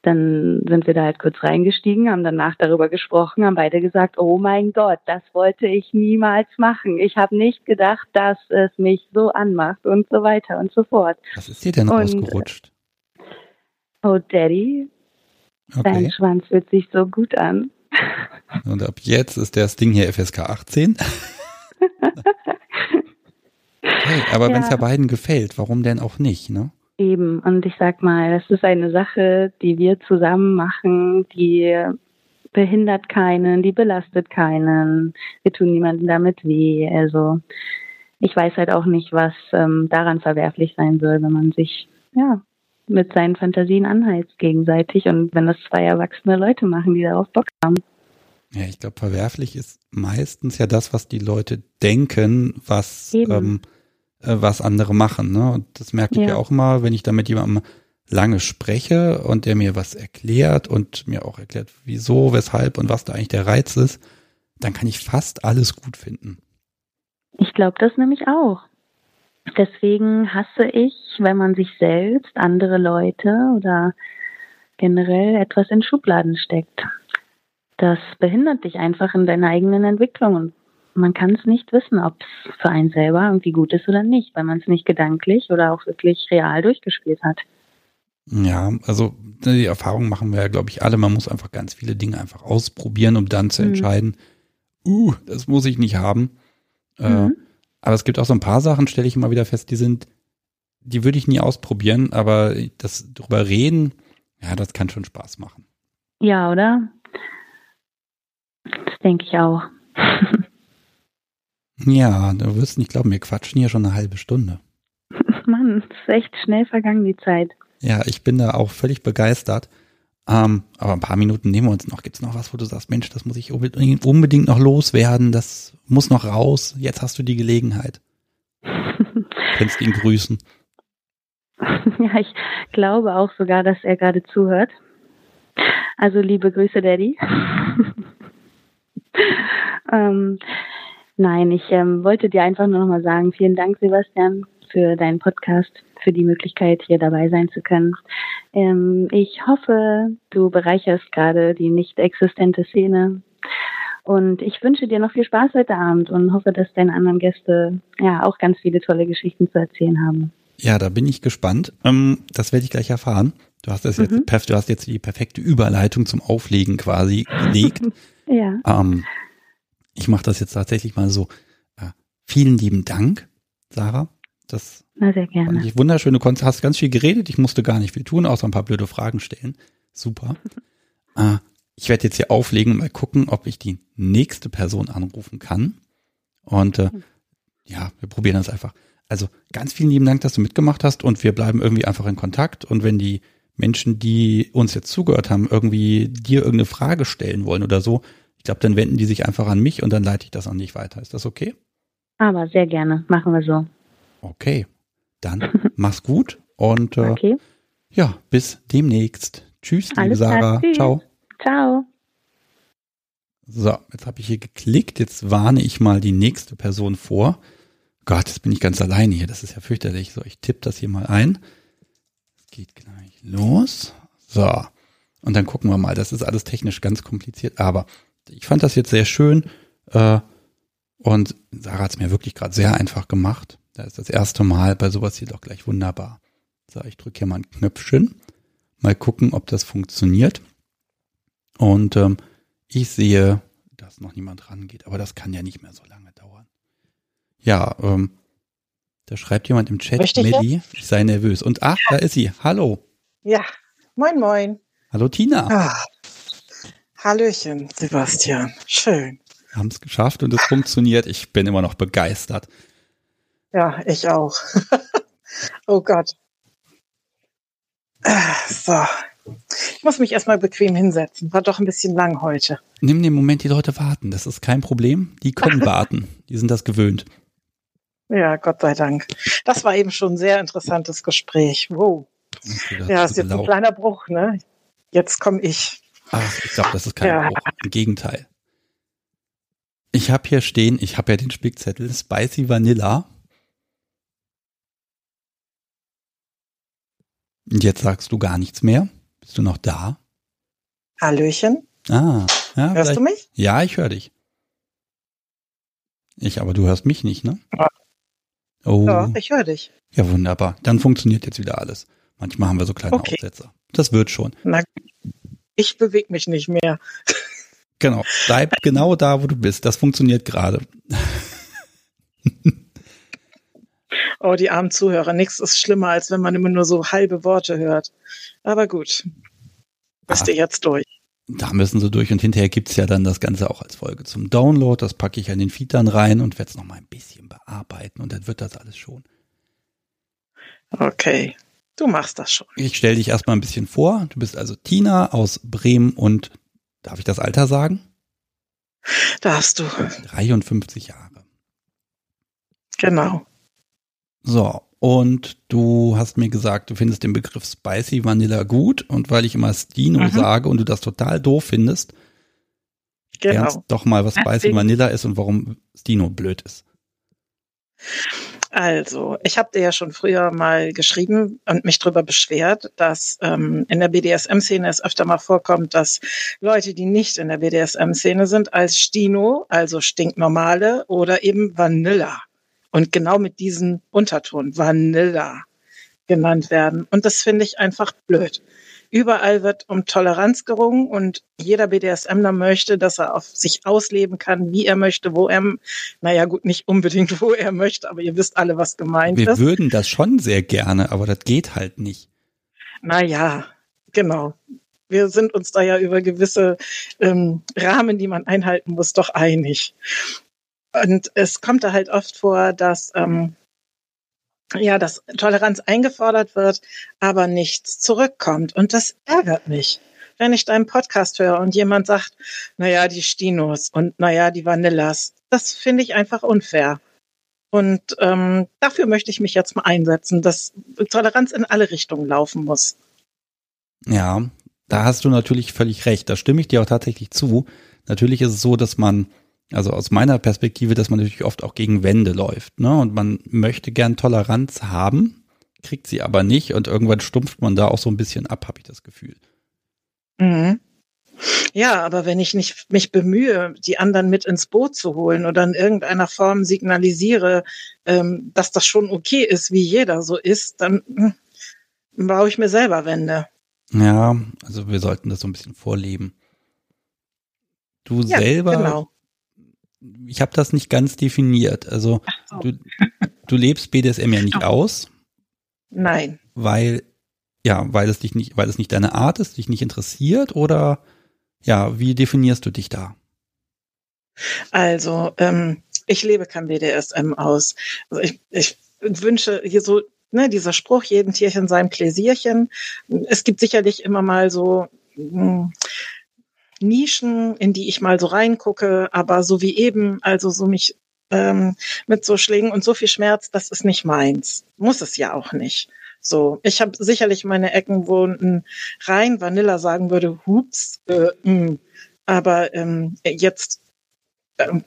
Dann sind wir da halt kurz reingestiegen, haben danach darüber gesprochen, haben beide gesagt, oh mein Gott, das wollte ich niemals machen. Ich habe nicht gedacht, dass es mich so anmacht und so weiter und so fort. Was ist dir denn und, rausgerutscht? Oh, Daddy, okay. dein Schwanz fühlt sich so gut an. <laughs> Und ab jetzt ist das Ding hier FSK 18. hey, aber ja. wenn es ja beiden gefällt, warum denn auch nicht, ne? Eben, und ich sag mal, das ist eine Sache, die wir zusammen machen, die behindert keinen, die belastet keinen, wir tun niemandem damit weh. Also ich weiß halt auch nicht, was ähm, daran verwerflich sein soll, wenn man sich ja mit seinen Fantasien anheizt gegenseitig und wenn das zwei erwachsene Leute machen, die darauf Bock haben. Ja, ich glaube, verwerflich ist meistens ja das, was die Leute denken, was ähm, äh, was andere machen. Ne? Und das merke ich ja. ja auch immer, wenn ich da mit jemandem lange spreche und der mir was erklärt und mir auch erklärt, wieso, weshalb und was da eigentlich der Reiz ist, dann kann ich fast alles gut finden. Ich glaube das nämlich auch. Deswegen hasse ich, wenn man sich selbst, andere Leute oder generell etwas in Schubladen steckt. Das behindert dich einfach in deiner eigenen Entwicklung und man kann es nicht wissen, ob es für einen selber irgendwie gut ist oder nicht, weil man es nicht gedanklich oder auch wirklich real durchgespielt hat. Ja, also die Erfahrung machen wir ja, glaube ich, alle. Man muss einfach ganz viele Dinge einfach ausprobieren, um dann zu mhm. entscheiden, uh, das muss ich nicht haben. Äh, mhm. Äh, aber es gibt auch so ein paar Sachen, stelle ich immer wieder fest, die sind, die würde ich nie ausprobieren, aber das drüber reden, ja, das kann schon Spaß machen. Ja, oder? Das denke ich auch. <laughs> Ja, du wirst nicht glauben, wir quatschen hier schon eine halbe Stunde. Mann, es ist echt schnell vergangen, die Zeit. Ja, ich bin da auch völlig begeistert. Ähm, aber ein paar Minuten nehmen wir uns noch. Gibt es noch was, wo du sagst, Mensch, das muss ich unbedingt noch loswerden, das muss noch raus. Jetzt hast du die Gelegenheit. <laughs> Kannst ihn grüßen. <laughs> Ja, ich glaube auch sogar, dass er gerade zuhört. Also liebe Grüße, Daddy. <laughs> ähm, Nein, ich ähm, wollte dir einfach nur noch mal sagen, vielen Dank, Sebastian, für deinen Podcast, für die Möglichkeit, hier dabei sein zu können. Ähm, ich hoffe, du bereicherst gerade die nicht existente Szene. Und ich wünsche dir noch viel Spaß heute Abend und hoffe, dass deine anderen Gäste ja auch ganz viele tolle Geschichten zu erzählen haben. Ja, da bin ich gespannt. Ähm, das werde ich gleich erfahren. Du hast das jetzt, mhm. du hast jetzt die perfekte Überleitung zum Auflegen quasi gelegt. <laughs> ja. Ähm, ich mache das jetzt tatsächlich mal so. Äh, vielen lieben Dank, Sarah. Das Na, sehr gerne. Ich wunderschön. Du hast ganz viel geredet. Ich musste gar nicht viel tun, außer ein paar blöde Fragen stellen. Super. äh, <laughs> ich werde jetzt hier auflegen und mal gucken, ob ich die nächste Person anrufen kann. Und äh, ja, wir probieren das einfach. Also ganz vielen lieben Dank, dass du mitgemacht hast und wir bleiben irgendwie einfach in Kontakt. Und wenn die Menschen, die uns jetzt zugehört haben, irgendwie dir irgendeine Frage stellen wollen oder so, ich glaube, dann wenden die sich einfach an mich und dann leite ich das an dich weiter. Ist das okay? Aber sehr gerne. Machen wir so. Okay. Dann mach's gut und äh, okay. ja, bis demnächst. Tschüss, liebe Alles Sarah. Tschüss. Ciao. Ciao. So, jetzt habe ich hier geklickt. Jetzt warne ich mal die nächste Person vor. Gott, jetzt bin ich ganz alleine hier. Das ist ja fürchterlich. So, ich tippe das hier mal ein. Es geht gleich los. So. Und dann gucken wir mal. Das ist alles technisch ganz kompliziert. Aber ich fand das jetzt sehr schön. Äh, und Sarah hat es mir wirklich gerade sehr einfach gemacht. Da ist das erste Mal bei sowas hier doch gleich wunderbar. So, ich drücke hier mal ein Knöpfchen. Mal gucken, ob das funktioniert. Und ähm, ich sehe, dass noch niemand rangeht, aber das kann ja nicht mehr so lange dauern. Ja, ähm, da schreibt jemand im Chat, Melli, ich sei nervös. Und ach, da ist sie. Hallo. Ja, moin, moin. Hallo, Tina. Ah, Hallöchen, Sebastian. Schön. Wir haben es geschafft und es funktioniert. Ich bin immer noch begeistert. Ja, ich auch. <laughs> oh Gott. So. Ich muss mich erstmal bequem hinsetzen. War doch ein bisschen lang heute. Nimm den Moment, die Leute warten. Das ist kein Problem. Die können <laughs> warten. Die sind das gewöhnt. Ja, Gott sei Dank. Das war eben schon ein sehr interessantes Gespräch. Wow. Ja, ist jetzt ein kleiner Bruch, ne? Jetzt komme ich. Ach, ich glaube, das ist kein ja. Bruch. Im Gegenteil. Ich habe hier stehen, ich habe ja den Spickzettel Spicy Vanilla. Und jetzt sagst du gar nichts mehr. Bist du noch da? Hallöchen. Ah, ja, hörst du mich? Ja, ich höre dich. Ich, aber du hörst mich nicht, ne? Oh. Ja, ich höre dich. Ja, wunderbar. Dann funktioniert jetzt wieder alles. Manchmal haben wir so kleine okay. Aussetzer. Das wird schon. Na, ich bewege mich nicht mehr. Genau. Bleib genau da, wo du bist. Das funktioniert gerade. <laughs> oh, die armen Zuhörer. Nichts ist schlimmer, als wenn man immer nur so halbe Worte hört. Aber gut. Bist du jetzt durch. Da müssen sie durch und hinterher gibt's ja dann das Ganze auch als Folge zum Download. Das packe ich an den Feed dann rein und werde es nochmal ein bisschen bearbeiten und dann wird das alles schon. Okay. Du machst das schon. Ich stelle dich erstmal ein bisschen vor. Du bist also Tina aus Bremen und darf ich das Alter sagen? Darfst du. 53 Jahre. Genau. So, und du hast mir gesagt, du findest den Begriff Spicy Vanilla gut und weil ich immer Stino mhm. sage und du das total doof findest, genau. lernst doch mal, was Spicy Vanilla ist und warum Stino blöd ist. Also, ich habe dir ja schon früher mal geschrieben und mich darüber beschwert, dass ähm, in der BDSM-Szene es öfter mal vorkommt, dass Leute, die nicht in der BDSM-Szene sind, als Stino, also stinknormale oder eben Vanilla und genau mit diesem Unterton Vanilla genannt werden. Und das finde ich einfach blöd. Überall wird um Toleranz gerungen und jeder BDSMler möchte, dass er auf sich ausleben kann, wie er möchte, wo er, naja gut, nicht unbedingt <laughs> wo er möchte, aber ihr wisst alle, was gemeint Wir ist. Wir würden das schon sehr gerne, aber das geht halt nicht. Naja, genau. Wir sind uns da ja über gewisse ähm, Rahmen, die man einhalten muss, doch einig. Und es kommt da halt oft vor, dass ähm, ja, dass Toleranz eingefordert wird, aber nichts zurückkommt. Und das ärgert mich. Wenn ich deinen Podcast höre und jemand sagt, naja, die Stinos und naja, die Vanillas, das finde ich einfach unfair. Und ähm, dafür möchte ich mich jetzt mal einsetzen, dass Toleranz in alle Richtungen laufen muss. Ja, da hast du natürlich völlig recht. Da stimme ich dir auch tatsächlich zu. Natürlich ist es so, dass man also aus meiner Perspektive, dass man natürlich oft auch gegen Wände läuft. Ne? Und man möchte gern Toleranz haben, kriegt sie aber nicht und irgendwann stumpft man da auch so ein bisschen ab, habe ich das Gefühl. Mhm. Ja, aber wenn ich nicht mich bemühe, die anderen mit ins Boot zu holen oder in irgendeiner Form signalisiere, ähm, dass das schon okay ist, wie jeder so ist, dann hm, baue ich mir selber Wände. Ja, also wir sollten das so ein bisschen vorleben. Du ja, selber genau ich habe das nicht ganz definiert. Also so. du, du lebst BDSM ja nicht aus. Nein. Weil, ja, weil es dich nicht, weil es nicht deine Art ist, dich nicht interessiert oder ja, wie definierst du dich da? Also, ähm, ich lebe kein BDSM aus. Also ich, ich wünsche hier so, ne, dieser Spruch, jeden Tierchen seinem Pläsierchen. Es gibt sicherlich immer mal so, mh, hm, Nischen, in die ich mal so reingucke, aber so wie eben, also so mich ähm, mit so Schlägen und so viel Schmerz, das ist nicht meins. Muss es ja auch nicht. So, ich habe sicherlich meine Ecken, wo ein rein Vanilla sagen würde, hups, äh, mh. Hm. aber ähm, jetzt, ähm,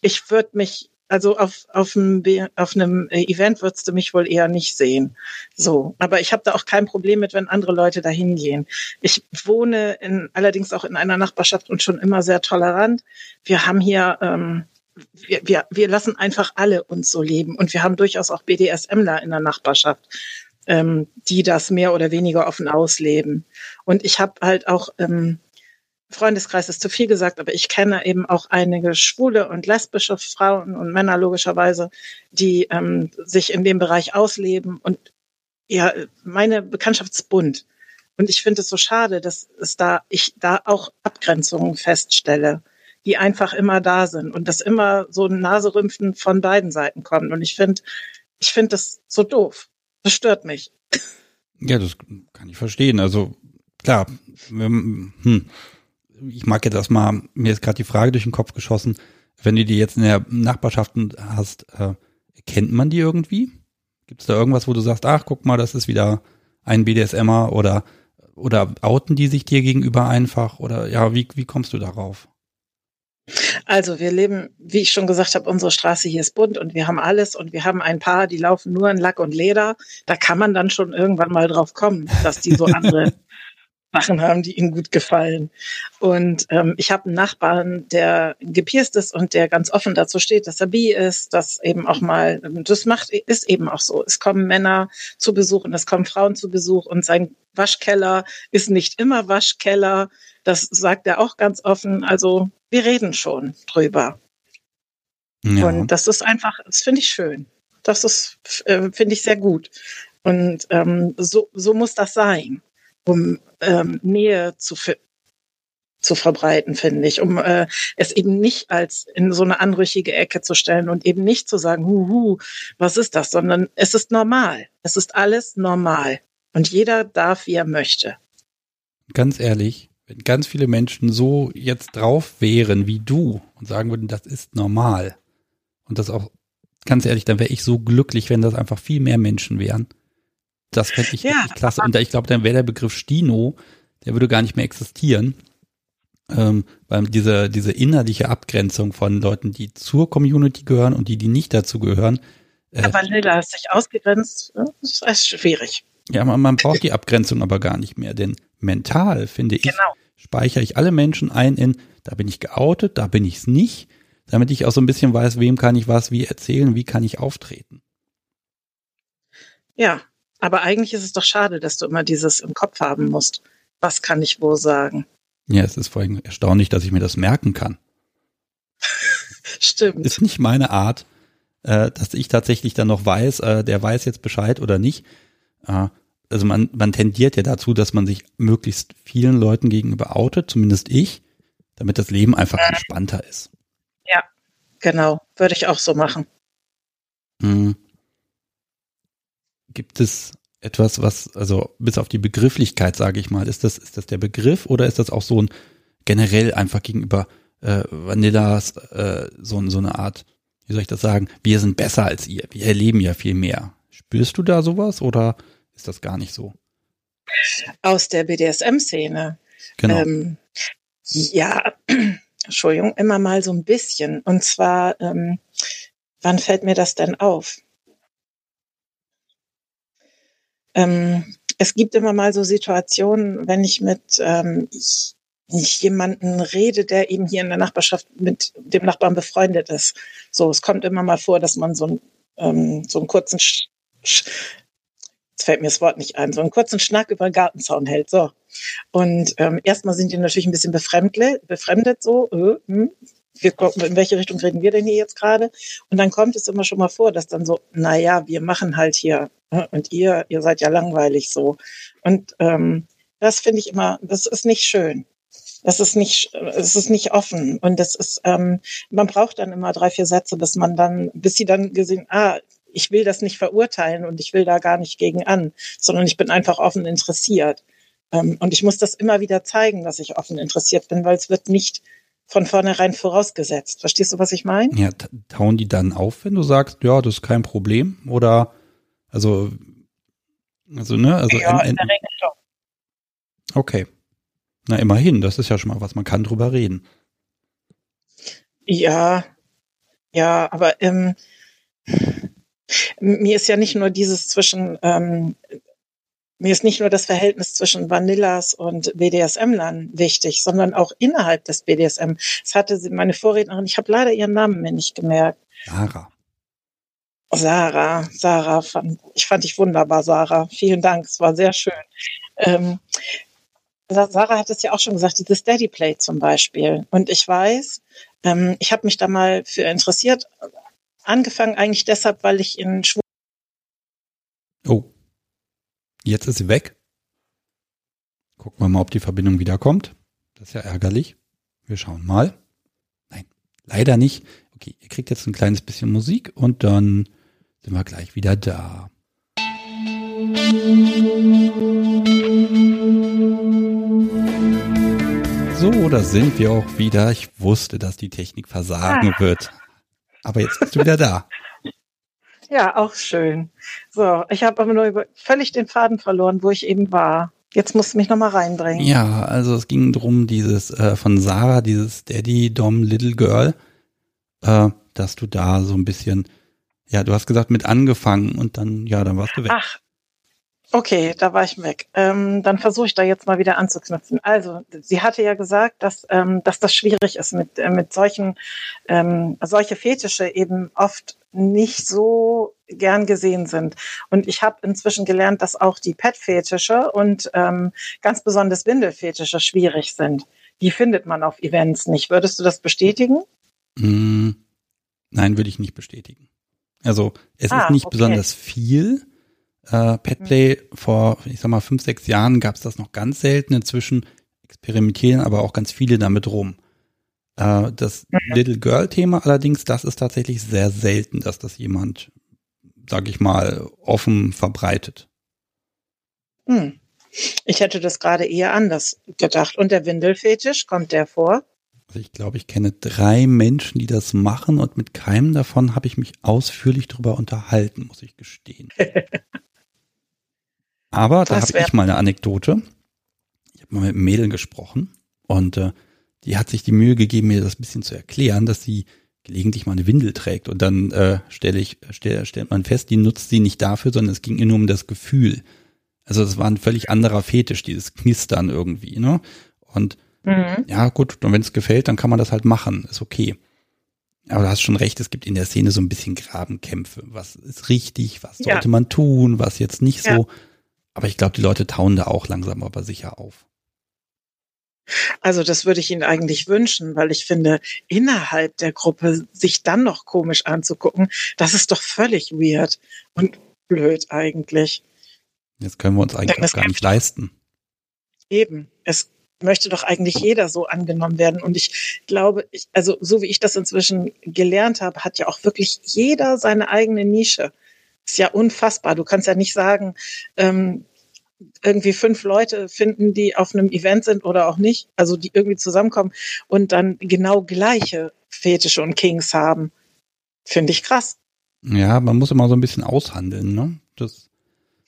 ich würde mich also auf, auf, einem, auf einem äh, Event würdest du mich wohl eher nicht sehen. So. Aber ich habe da auch kein Problem mit, wenn andere Leute da hingehen. Ich wohne in, allerdings auch in einer Nachbarschaft und schon immer sehr tolerant. Wir haben hier, ähm, wir, wir, wir lassen einfach alle uns so leben. Und wir haben durchaus auch BDSMler in der Nachbarschaft, ähm, die das mehr oder weniger offen ausleben. Und ich habe halt auch ähm, Freundeskreis ist zu viel gesagt, aber ich kenne eben auch einige schwule und lesbische Frauen und Männer logischerweise, die ähm, sich in dem Bereich ausleben und ja, meine Bekanntschaftsbund. Und ich finde es so schade, dass es da, ich da auch Abgrenzungen feststelle, die einfach immer da sind und dass immer so ein Naserümpfen von beiden Seiten kommt. Und ich finde, ich finde das so doof. Das stört mich. Ja, das kann ich verstehen. Also klar, hm, ich mag jetzt erstmal, mir ist gerade die Frage durch den Kopf geschossen, wenn du die jetzt in der Nachbarschaft hast, äh, kennt man die irgendwie? Gibt es da irgendwas, wo du sagst, ach, guck mal, das ist wieder ein BDSMer oder oder outen die sich dir gegenüber einfach oder ja, wie, wie kommst du darauf? Also wir leben, wie ich schon gesagt habe, unsere Straße hier ist bunt und wir haben alles und wir haben ein paar, die laufen nur in Lack und Leder. Da kann man dann schon irgendwann mal drauf kommen, dass die so andere <laughs> Sachen haben, die ihnen gut gefallen. Und ähm, ich habe einen Nachbarn, der gepierst ist und der ganz offen dazu steht, dass er bi ist, dass eben auch mal, das macht, ist eben auch so. Es kommen Männer zu Besuch und es kommen Frauen zu Besuch und sein Waschkeller ist nicht immer Waschkeller. Das sagt er auch ganz offen. Also wir reden schon drüber. Ja. Und das ist einfach, das finde ich schön. Das ist, äh, finde ich sehr gut. Und ähm, so, so muss das sein um ähm, Nähe zu, zu verbreiten, finde ich, um äh, es eben nicht als in so eine anrüchige Ecke zu stellen und eben nicht zu sagen, huhu, was ist das, sondern es ist normal. Es ist alles normal. Und jeder darf, wie er möchte. Ganz ehrlich, wenn ganz viele Menschen so jetzt drauf wären wie du und sagen würden, das ist normal und das auch, ganz ehrlich, dann wäre ich so glücklich, wenn das einfach viel mehr Menschen wären. Das fände ich ja, richtig klasse. Und ich glaube, dann wäre der Begriff Stino, der würde gar nicht mehr existieren. Ähm, weil diese, diese innerliche Abgrenzung von Leuten, die zur Community gehören und die, die nicht dazu gehören. Äh, aber Lila ist sich ausgegrenzt, das ist schwierig. Ja, man, man braucht die Abgrenzung aber gar nicht mehr, denn mental, finde ich, genau. speichere ich alle Menschen ein in, da bin ich geoutet, da bin ich es nicht, damit ich auch so ein bisschen weiß, wem kann ich was wie erzählen, wie kann ich auftreten. Ja, aber eigentlich ist es doch schade, dass du immer dieses im Kopf haben musst. Was kann ich wo sagen? Ja, es ist vor allem erstaunlich, dass ich mir das merken kann. <laughs> Stimmt. Ist nicht meine Art, äh, dass ich tatsächlich dann noch weiß, äh, der weiß jetzt Bescheid oder nicht. Äh, also man, man tendiert ja dazu, dass man sich möglichst vielen Leuten gegenüber outet, zumindest ich, damit das Leben einfach entspannter ist. Ja, genau. Würde ich auch so machen. Mhm. Gibt es etwas, was, also bis auf die Begrifflichkeit, sage ich mal, ist das, ist das der Begriff oder ist das auch so ein generell einfach gegenüber äh, Vanillas äh, so, so eine Art, wie soll ich das sagen, wir sind besser als ihr, wir erleben ja viel mehr. Spürst du da sowas oder ist das gar nicht so? Aus der BDSM-Szene. Genau. Ähm, ja, <clears throat> Entschuldigung, immer mal so ein bisschen. Und zwar, ähm, wann fällt mir das denn auf? Ähm, es gibt immer mal so Situationen, wenn ich mit ähm, ich, ich jemanden rede, der eben hier in der Nachbarschaft mit dem Nachbarn befreundet ist. So, es kommt immer mal vor, dass man so, ein, ähm, so einen kurzen, Sch Sch jetzt fällt mir das Wort nicht ein, so einen kurzen Schnack über den Gartenzaun hält. So. Und ähm, erstmal sind die natürlich ein bisschen befremdet, befremdet so, äh, hm, wir, in welche Richtung reden wir denn hier jetzt gerade? Und dann kommt es immer schon mal vor, dass dann so, na ja, wir machen halt hier ne, und ihr, ihr seid ja langweilig so. Und ähm, das finde ich immer, das ist nicht schön. Das ist nicht, es ist nicht offen und das ist, ähm, man braucht dann immer drei, vier Sätze, bis man dann, bis sie dann gesehen, ah, ich will das nicht verurteilen und ich will da gar nicht gegen an, sondern ich bin einfach offen interessiert. Ähm, und ich muss das immer wieder zeigen, dass ich offen interessiert bin, weil es wird nicht von vornherein vorausgesetzt. Verstehst du, was ich meine? Ja, tauen die dann auf, wenn du sagst, ja, das ist kein Problem? Oder also, also, ne, also ja, in, in, der Regel doch. Okay. Na, immerhin, das ist ja schon mal was, man kann drüber reden. Ja, ja, aber ähm, mir ist ja nicht nur dieses zwischen ähm, mir ist nicht nur das Verhältnis zwischen Vanillas und BDSM-Lern wichtig, sondern auch innerhalb des BDSM. Es hatte sie, meine Vorrednerin, ich habe leider ihren Namen mir nicht gemerkt. Sarah. Sarah, Sarah, fand, ich fand dich wunderbar, Sarah. Vielen Dank, es war sehr schön. Ähm, Sarah hat es ja auch schon gesagt, dieses Daddy Play zum Beispiel. Und ich weiß, ähm, ich habe mich da mal für interessiert, angefangen eigentlich deshalb, weil ich in Schwul Oh. Jetzt ist sie weg. Gucken wir mal, ob die Verbindung wiederkommt. Das ist ja ärgerlich. Wir schauen mal. Nein, leider nicht. Okay, ihr kriegt jetzt ein kleines bisschen Musik und dann sind wir gleich wieder da. So, da sind wir auch wieder. Ich wusste, dass die Technik versagen ah. wird. Aber jetzt bist du wieder da. <laughs> Ja, auch schön. So, ich habe aber nur völlig den Faden verloren, wo ich eben war. Jetzt musst du mich nochmal reinbringen. Ja, also es ging drum, dieses äh, von Sarah, dieses Daddy Dom Little Girl, äh, dass du da so ein bisschen, ja, du hast gesagt, mit angefangen und dann, ja, dann warst du weg. Ach, Okay, da war ich weg. Ähm, dann versuche ich da jetzt mal wieder anzuknüpfen. Also, sie hatte ja gesagt, dass, ähm, dass das schwierig ist mit, äh, mit solchen, ähm, solche Fetische eben oft nicht so gern gesehen sind. Und ich habe inzwischen gelernt, dass auch die Pet-Fetische und ähm, ganz besonders Windelfetische schwierig sind. Die findet man auf Events nicht. Würdest du das bestätigen? Mm, nein, würde ich nicht bestätigen. Also es ah, ist nicht okay. besonders viel äh, Petplay mhm. vor, ich sag mal, fünf, sechs Jahren gab es das noch ganz selten. Inzwischen experimentieren aber auch ganz viele damit rum. Äh, das mhm. Little Girl-Thema allerdings, das ist tatsächlich sehr selten, dass das jemand, sag ich mal, offen verbreitet. Hm. Ich hätte das gerade eher anders gedacht. Und der Windelfetisch, kommt der vor? Also ich glaube, ich kenne drei Menschen, die das machen und mit keinem davon habe ich mich ausführlich darüber unterhalten, muss ich gestehen. <laughs> Aber da habe ich mal eine Anekdote. Ich habe mal mit einem Mädel gesprochen und äh, die hat sich die Mühe gegeben, mir das ein bisschen zu erklären, dass sie gelegentlich mal eine Windel trägt. Und dann äh, stelle ich, stell, stellt man fest, die nutzt sie nicht dafür, sondern es ging ihr nur um das Gefühl. Also das war ein völlig anderer Fetisch, dieses Knistern irgendwie, ne? Und mhm. ja, gut, und wenn es gefällt, dann kann man das halt machen, ist okay. Aber du hast schon recht, es gibt in der Szene so ein bisschen Grabenkämpfe. Was ist richtig, was sollte ja. man tun, was jetzt nicht ja. so. Aber ich glaube, die Leute tauen da auch langsam aber sicher auf. Also das würde ich Ihnen eigentlich wünschen, weil ich finde, innerhalb der Gruppe sich dann noch komisch anzugucken, das ist doch völlig weird und blöd eigentlich. Jetzt können wir uns eigentlich gar nicht leisten. Eben. Es möchte doch eigentlich jeder so angenommen werden. Und ich glaube, ich, also so wie ich das inzwischen gelernt habe, hat ja auch wirklich jeder seine eigene Nische ist ja unfassbar. Du kannst ja nicht sagen, ähm, irgendwie fünf Leute finden, die auf einem Event sind oder auch nicht, also die irgendwie zusammenkommen und dann genau gleiche Fetische und Kings haben. Finde ich krass. Ja, man muss immer so ein bisschen aushandeln, ne? Das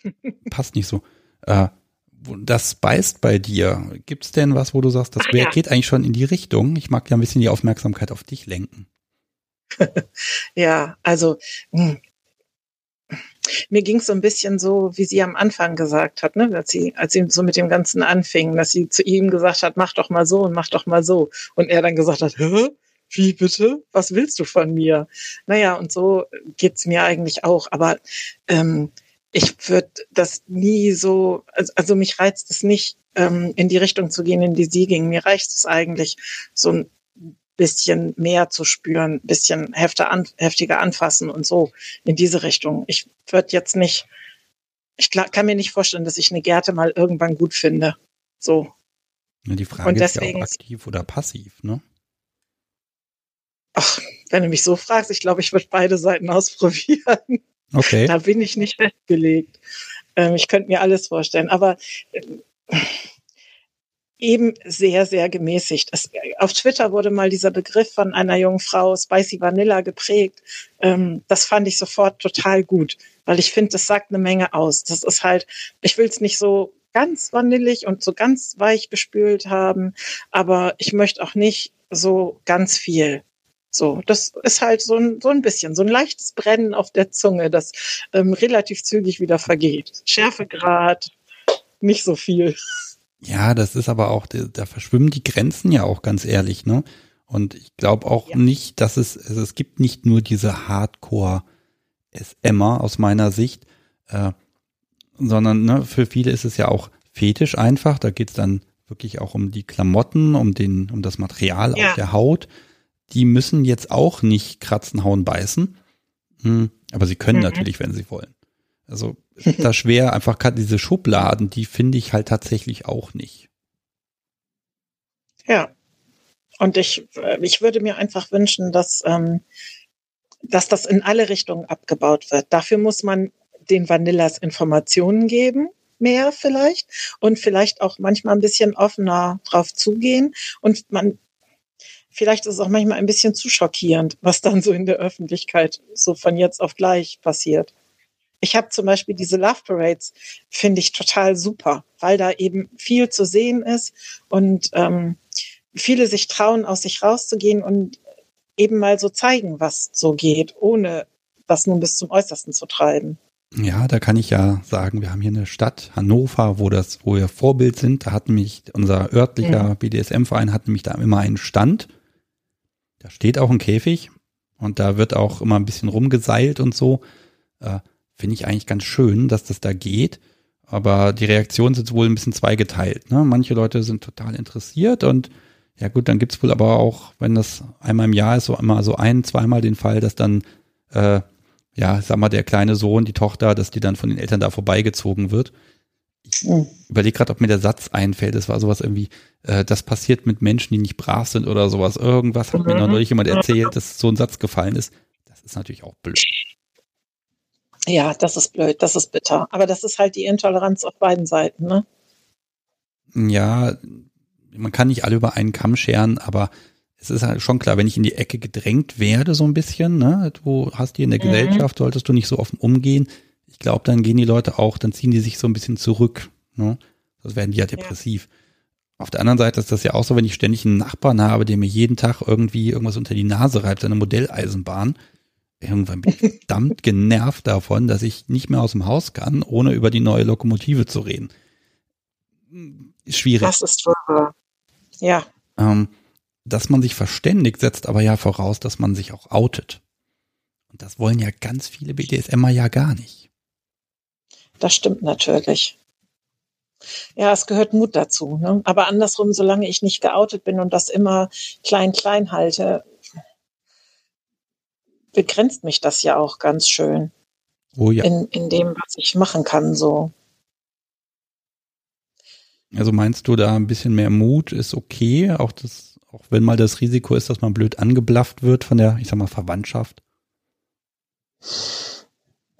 <laughs> passt nicht so. Äh, das beißt bei dir. Gibt es denn was, wo du sagst, das Ach, ja. geht eigentlich schon in die Richtung? Ich mag ja ein bisschen die Aufmerksamkeit auf dich lenken. <laughs> ja, also hm, mir ging es so ein bisschen so, wie sie am Anfang gesagt hat, ne, als sie, als sie so mit dem Ganzen anfing, dass sie zu ihm gesagt hat, mach doch mal so und mach doch mal so. Und er dann gesagt hat, Hä? Wie bitte? Was willst du von mir? Naja, und so geht's mir eigentlich auch. Aber ähm, ich würde das nie so, also, also mich reizt es nicht, ähm, in die Richtung zu gehen, in die sie ging. Mir reicht es eigentlich, so ein bisschen mehr zu spüren, bisschen heftiger, an, heftiger anfassen und so in diese Richtung. Ich würde jetzt nicht, ich kann mir nicht vorstellen, dass ich eine Gerte mal irgendwann gut finde. So. Ja, die Frage und deswegen, ist ja auch aktiv oder passiv, ne? Ach, wenn du mich so fragst, ich glaube, ich würde beide Seiten ausprobieren. Okay. Da bin ich nicht festgelegt. Ähm, ich könnte mir alles vorstellen. Aber äh, eben sehr, sehr gemäßigt. Es, auf Twitter wurde mal dieser Begriff von einer jungen Frau Spicy Vanilla geprägt. Ähm, das fand ich sofort total gut, weil ich finde, das sagt eine Menge aus. Das ist halt, ich will es nicht so ganz vanillig und so ganz weich gespült haben, aber ich möchte auch nicht so ganz viel. So, das ist halt so ein, so ein bisschen, so ein leichtes Brennen auf der Zunge, das ähm, relativ zügig wieder vergeht. Schärfegrad, nicht so viel. Ja, das ist aber auch, da verschwimmen die Grenzen ja auch ganz ehrlich, ne? Und ich glaube auch ja. nicht, dass es, also es gibt nicht nur diese Hardcore SMer aus meiner Sicht, äh, sondern ne, für viele ist es ja auch fetisch einfach. Da geht's dann wirklich auch um die Klamotten, um den, um das Material ja. auf der Haut. Die müssen jetzt auch nicht kratzen, hauen, beißen. Hm, aber sie können mhm. natürlich, wenn sie wollen. Also <laughs> da schwer einfach gerade diese Schubladen, die finde ich halt tatsächlich auch nicht. Ja. Und ich, äh, ich würde mir einfach wünschen, dass, ähm, dass das in alle Richtungen abgebaut wird. Dafür muss man den Vanillas Informationen geben, mehr vielleicht, und vielleicht auch manchmal ein bisschen offener drauf zugehen. Und man, vielleicht ist es auch manchmal ein bisschen zu schockierend, was dann so in der Öffentlichkeit so von jetzt auf gleich passiert. Ich habe zum Beispiel diese Love Parades, finde ich total super, weil da eben viel zu sehen ist und ähm, viele sich trauen, aus sich rauszugehen und eben mal so zeigen, was so geht, ohne das nun bis zum Äußersten zu treiben. Ja, da kann ich ja sagen, wir haben hier eine Stadt, Hannover, wo das, wo wir Vorbild sind. Da hat nämlich unser örtlicher ja. BDSM-Verein hat nämlich da immer einen Stand. Da steht auch ein Käfig und da wird auch immer ein bisschen rumgeseilt und so. Finde ich eigentlich ganz schön, dass das da geht. Aber die Reaktionen sind wohl ein bisschen zweigeteilt. Ne? Manche Leute sind total interessiert und ja gut, dann gibt's wohl aber auch, wenn das einmal im Jahr ist, so immer so ein, zweimal den Fall, dass dann, äh, ja, sag mal, der kleine Sohn, die Tochter, dass die dann von den Eltern da vorbeigezogen wird. Ich mhm. überlege gerade, ob mir der Satz einfällt. Es war sowas irgendwie, äh, das passiert mit Menschen, die nicht brav sind oder sowas. Irgendwas hat mhm. mir noch neulich jemand erzählt, dass so ein Satz gefallen ist. Das ist natürlich auch blöd. Ja, das ist blöd, das ist bitter. Aber das ist halt die Intoleranz auf beiden Seiten, ne? Ja, man kann nicht alle über einen Kamm scheren, aber es ist halt schon klar, wenn ich in die Ecke gedrängt werde, so ein bisschen, ne, du hast die in der mhm. Gesellschaft, solltest du nicht so offen umgehen. Ich glaube, dann gehen die Leute auch, dann ziehen die sich so ein bisschen zurück, ne? Das werden die ja depressiv. Ja. Auf der anderen Seite ist das ja auch so, wenn ich ständig einen Nachbarn habe, der mir jeden Tag irgendwie irgendwas unter die Nase reibt, eine Modelleisenbahn. Irgendwann bin ich verdammt <laughs> genervt davon, dass ich nicht mehr aus dem Haus kann, ohne über die neue Lokomotive zu reden. Ist schwierig. Das ist wahr. Ja. Ähm, dass man sich verständigt, setzt aber ja voraus, dass man sich auch outet. Und das wollen ja ganz viele BDSMer ja gar nicht. Das stimmt natürlich. Ja, es gehört Mut dazu. Ne? Aber andersrum, solange ich nicht geoutet bin und das immer klein, klein halte, begrenzt mich das ja auch ganz schön. Oh ja. In, in dem, was ich machen kann, so. Also meinst du da ein bisschen mehr Mut ist okay, auch das, auch wenn mal das Risiko ist, dass man blöd angeblafft wird von der, ich sag mal, Verwandtschaft?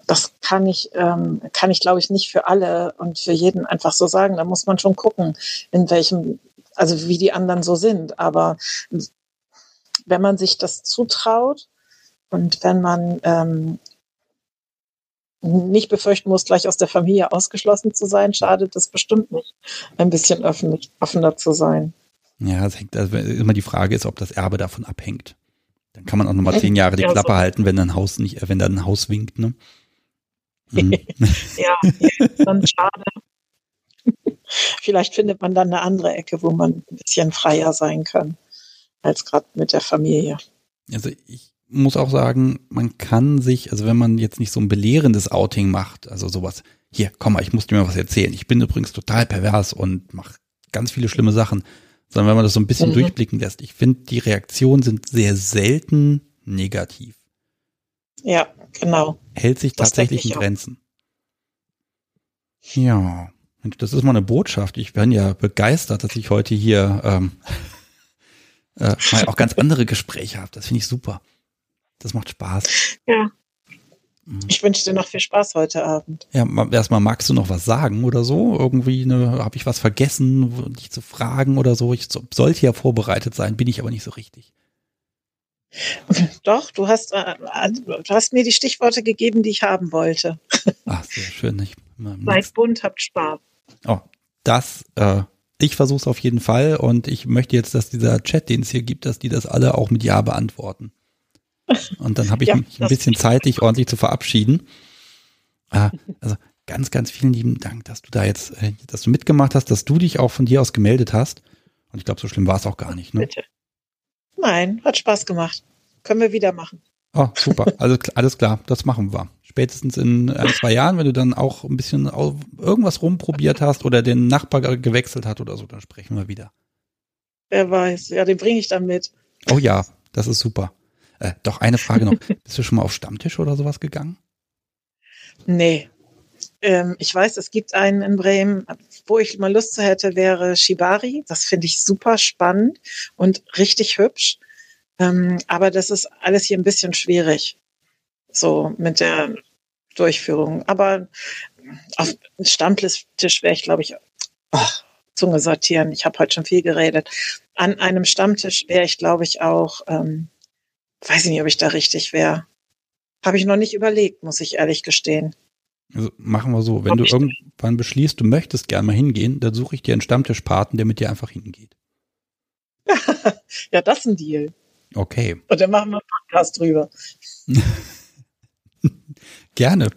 Das kann ich, ähm, kann ich glaube ich nicht für alle und für jeden einfach so sagen. Da muss man schon gucken, in welchem, also wie die anderen so sind. Aber wenn man sich das zutraut und wenn man ähm, nicht befürchten muss, gleich aus der Familie ausgeschlossen zu sein, schadet es bestimmt nicht, ein bisschen offen, offener zu sein. Ja, es hängt, also immer die Frage ist, ob das Erbe davon abhängt. Dann kann man auch nochmal zehn Jahre die ja, Klappe so. halten, wenn ein Haus nicht, wenn dann ein Haus winkt, ne? Mhm. <laughs> ja, dann schade. Vielleicht findet man dann eine andere Ecke, wo man ein bisschen freier sein kann, als gerade mit der Familie. Also ich muss auch sagen, man kann sich, also wenn man jetzt nicht so ein belehrendes Outing macht, also sowas, hier, komm mal, ich muss dir mal was erzählen. Ich bin übrigens total pervers und mache ganz viele schlimme Sachen, sondern wenn man das so ein bisschen mhm. durchblicken lässt. Ich finde, die Reaktionen sind sehr selten negativ. Ja, genau. Hält sich das tatsächlich in Grenzen. Ja, das ist mal eine Botschaft. Ich bin ja begeistert, dass ich heute hier ähm, <laughs> äh, mal auch ganz andere Gespräche habe. Das finde ich super. Das macht Spaß. Ja. Mhm. Ich wünsche dir noch viel Spaß heute Abend. Ja, erstmal magst du noch was sagen oder so? Irgendwie ne, habe ich was vergessen, dich zu fragen oder so? Ich sollte ja vorbereitet sein, bin ich aber nicht so richtig. Doch, du hast, äh, du hast mir die Stichworte gegeben, die ich haben wollte. Ach, sehr schön. Ich, <laughs> Seid bunt, habt Spaß. Oh, das, äh, ich versuche es auf jeden Fall und ich möchte jetzt, dass dieser Chat, den es hier gibt, dass die das alle auch mit Ja beantworten. Und dann habe ich ja, ein bisschen Zeit, dich ordentlich zu verabschieden. Äh, also ganz, ganz vielen lieben Dank, dass du da jetzt, äh, dass du mitgemacht hast, dass du dich auch von dir aus gemeldet hast. Und ich glaube, so schlimm war es auch gar nicht. Ne? Bitte. Nein, hat Spaß gemacht. Können wir wieder machen. Oh, super. Also alles klar, das machen wir. Spätestens in ein, zwei Jahren, wenn du dann auch ein bisschen irgendwas rumprobiert hast oder den Nachbar gewechselt hat oder so, dann sprechen wir wieder. Wer weiß. Ja, den bringe ich dann mit. Oh ja, das ist super. Äh, doch eine Frage noch. <laughs> Bist du schon mal auf Stammtisch oder sowas gegangen? Nee, ähm, ich weiß, es gibt einen in Bremen, wo ich mal Lust zu hätte, wäre Shibari. Das finde ich super spannend und richtig hübsch. Ähm, aber das ist alles hier ein bisschen schwierig. So mit der Durchführung. Aber auf Stammtisch wäre ich, glaube ich, oh, Zunge sortieren. Ich habe heute schon viel geredet. An einem Stammtisch wäre ich, glaube ich, auch, ähm, weiß ich nicht, ob ich da richtig wäre. Habe ich noch nicht überlegt, muss ich ehrlich gestehen. Also machen wir so, wenn du irgendwann beschließt, du möchtest gerne mal hingehen, dann suche ich dir einen Stammtischpaten, der mit dir einfach hingeht. <laughs> ja, das ist ein Deal. Okay. Und dann machen wir einen Podcast drüber. <laughs> gerne.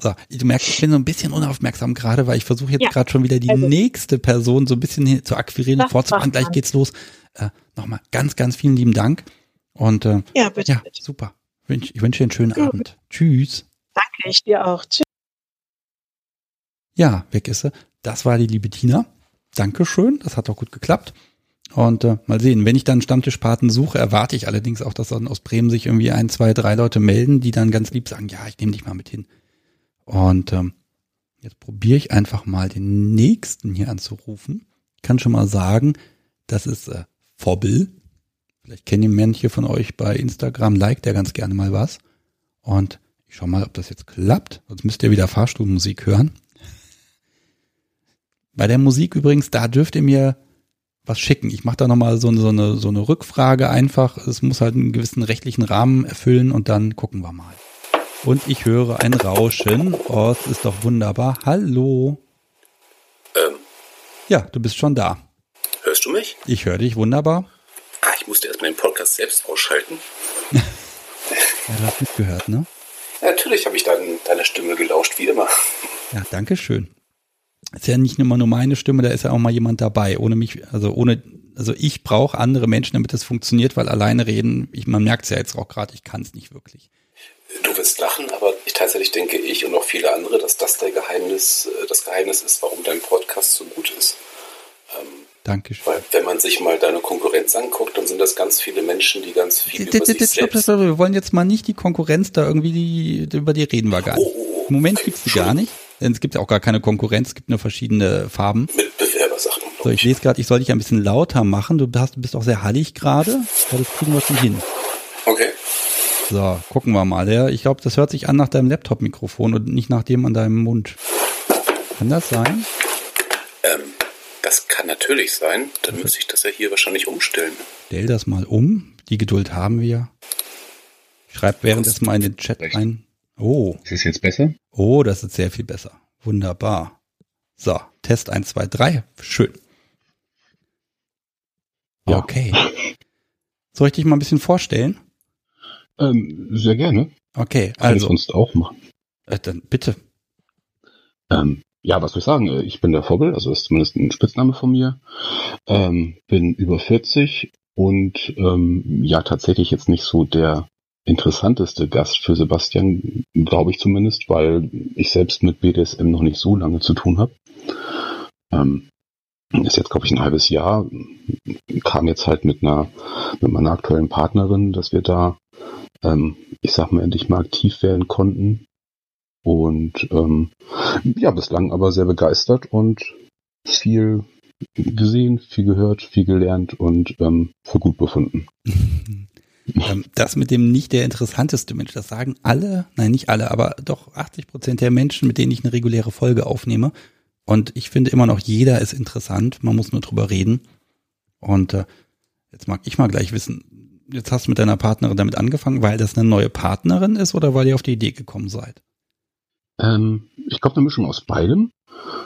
So, du merkst, ich bin so ein bisschen unaufmerksam gerade, weil ich versuche jetzt ja. gerade schon wieder die also, nächste Person so ein bisschen zu akquirieren, vorzufahren. Gleich geht's los. Äh, Nochmal ganz, ganz vielen lieben Dank. Und äh, ja, bitte, ja bitte. super. Ich wünsche dir einen schönen Gut. Abend. Tschüss. Danke, ich dir auch. Tschüss. Ja, weg ist sie. Das war die liebe Tina. Dankeschön, das hat doch gut geklappt. Und äh, mal sehen, wenn ich dann Stammtischpaten suche, erwarte ich allerdings auch, dass dann aus Bremen sich irgendwie ein, zwei, drei Leute melden, die dann ganz lieb sagen, ja, ich nehme dich mal mit hin. Und ähm, jetzt probiere ich einfach mal den nächsten hier anzurufen. Ich kann schon mal sagen, das ist äh, Fobbel. Vielleicht kennen die manche von euch bei Instagram, liked der ganz gerne mal was. Und ich schau mal, ob das jetzt klappt. Sonst müsst ihr wieder Fahrstuhlmusik hören. Bei der Musik übrigens, da dürft ihr mir was schicken. Ich mache da nochmal so, so, eine, so eine Rückfrage einfach. Es muss halt einen gewissen rechtlichen Rahmen erfüllen und dann gucken wir mal. Und ich höre ein Rauschen. Oh, es ist doch wunderbar. Hallo. Ähm. Ja, du bist schon da. Du mich? Ich höre dich wunderbar. Ah, ich musste erstmal den Podcast selbst ausschalten. <laughs> ja, du hast mitgehört, ne? Ja, natürlich habe ich dein, deiner Stimme gelauscht, wie immer. Ja, danke schön ist ja nicht immer nur meine Stimme, da ist ja auch mal jemand dabei. Ohne mich, also ohne, also ich brauche andere Menschen, damit es funktioniert, weil alleine reden, ich, man merkt es ja jetzt auch gerade, ich kann es nicht wirklich. Du wirst lachen, aber ich, tatsächlich denke ich und auch viele andere, dass das der Geheimnis, äh, das Geheimnis ist, warum dein Podcast so gut ist. Ähm, Dankeschön. Weil wenn man sich mal deine Konkurrenz anguckt, dann sind das ganz viele Menschen, die ganz viel über sich selbst... Wir wollen jetzt mal nicht die Konkurrenz da irgendwie, die, über die reden wir gar nicht. Oh, oh, oh. Im Moment gibt es die gar nicht. Denn es gibt ja auch gar keine Konkurrenz, es gibt nur verschiedene Farben. Mitbewerbersachen. So, ich lese gerade, ich soll dich ein bisschen lauter machen. Du, hast, du bist auch sehr hallig gerade. Ja, das kriegen wir schon hin. Okay. So, gucken wir mal. Ja, ich glaube, das hört sich an nach deinem Laptop-Mikrofon und nicht nach dem an deinem Mund. Kann das sein? Kann natürlich sein. Dann okay. müsste ich das ja hier wahrscheinlich umstellen. Stell das mal um. Die Geduld haben wir. Schreib währenddessen mal in den Chat Recht. ein. Oh. Ist es jetzt besser? Oh, das ist sehr viel besser. Wunderbar. So, Test 1, 2, 3. Schön. Ja. Okay. Soll ich dich mal ein bisschen vorstellen? Ähm, sehr gerne. Okay, also. Kann ich sonst auch machen. Äh, dann bitte. Ähm, ja, was soll ich sagen? Äh, ich bin der Vogel, also ist zumindest ein Spitzname von mir. Ähm, bin über 40 und ähm, ja, tatsächlich jetzt nicht so der interessanteste Gast für Sebastian, glaube ich zumindest, weil ich selbst mit BDSM noch nicht so lange zu tun habe. Ähm, ist jetzt, glaube ich, ein halbes Jahr. Kam jetzt halt mit einer, mit meiner aktuellen Partnerin, dass wir da, ähm, ich sag mal, endlich mal aktiv werden konnten. Und ähm, ja, bislang aber sehr begeistert und viel gesehen, viel gehört, viel gelernt und ähm, für gut befunden. <laughs> Ähm, das mit dem nicht der interessanteste Mensch, das sagen alle, nein, nicht alle, aber doch 80 Prozent der Menschen, mit denen ich eine reguläre Folge aufnehme. Und ich finde immer noch, jeder ist interessant, man muss nur drüber reden. Und äh, jetzt mag ich mal gleich wissen, jetzt hast du mit deiner Partnerin damit angefangen, weil das eine neue Partnerin ist oder weil ihr auf die Idee gekommen seid? Ähm, ich glaube, eine Mischung aus beidem.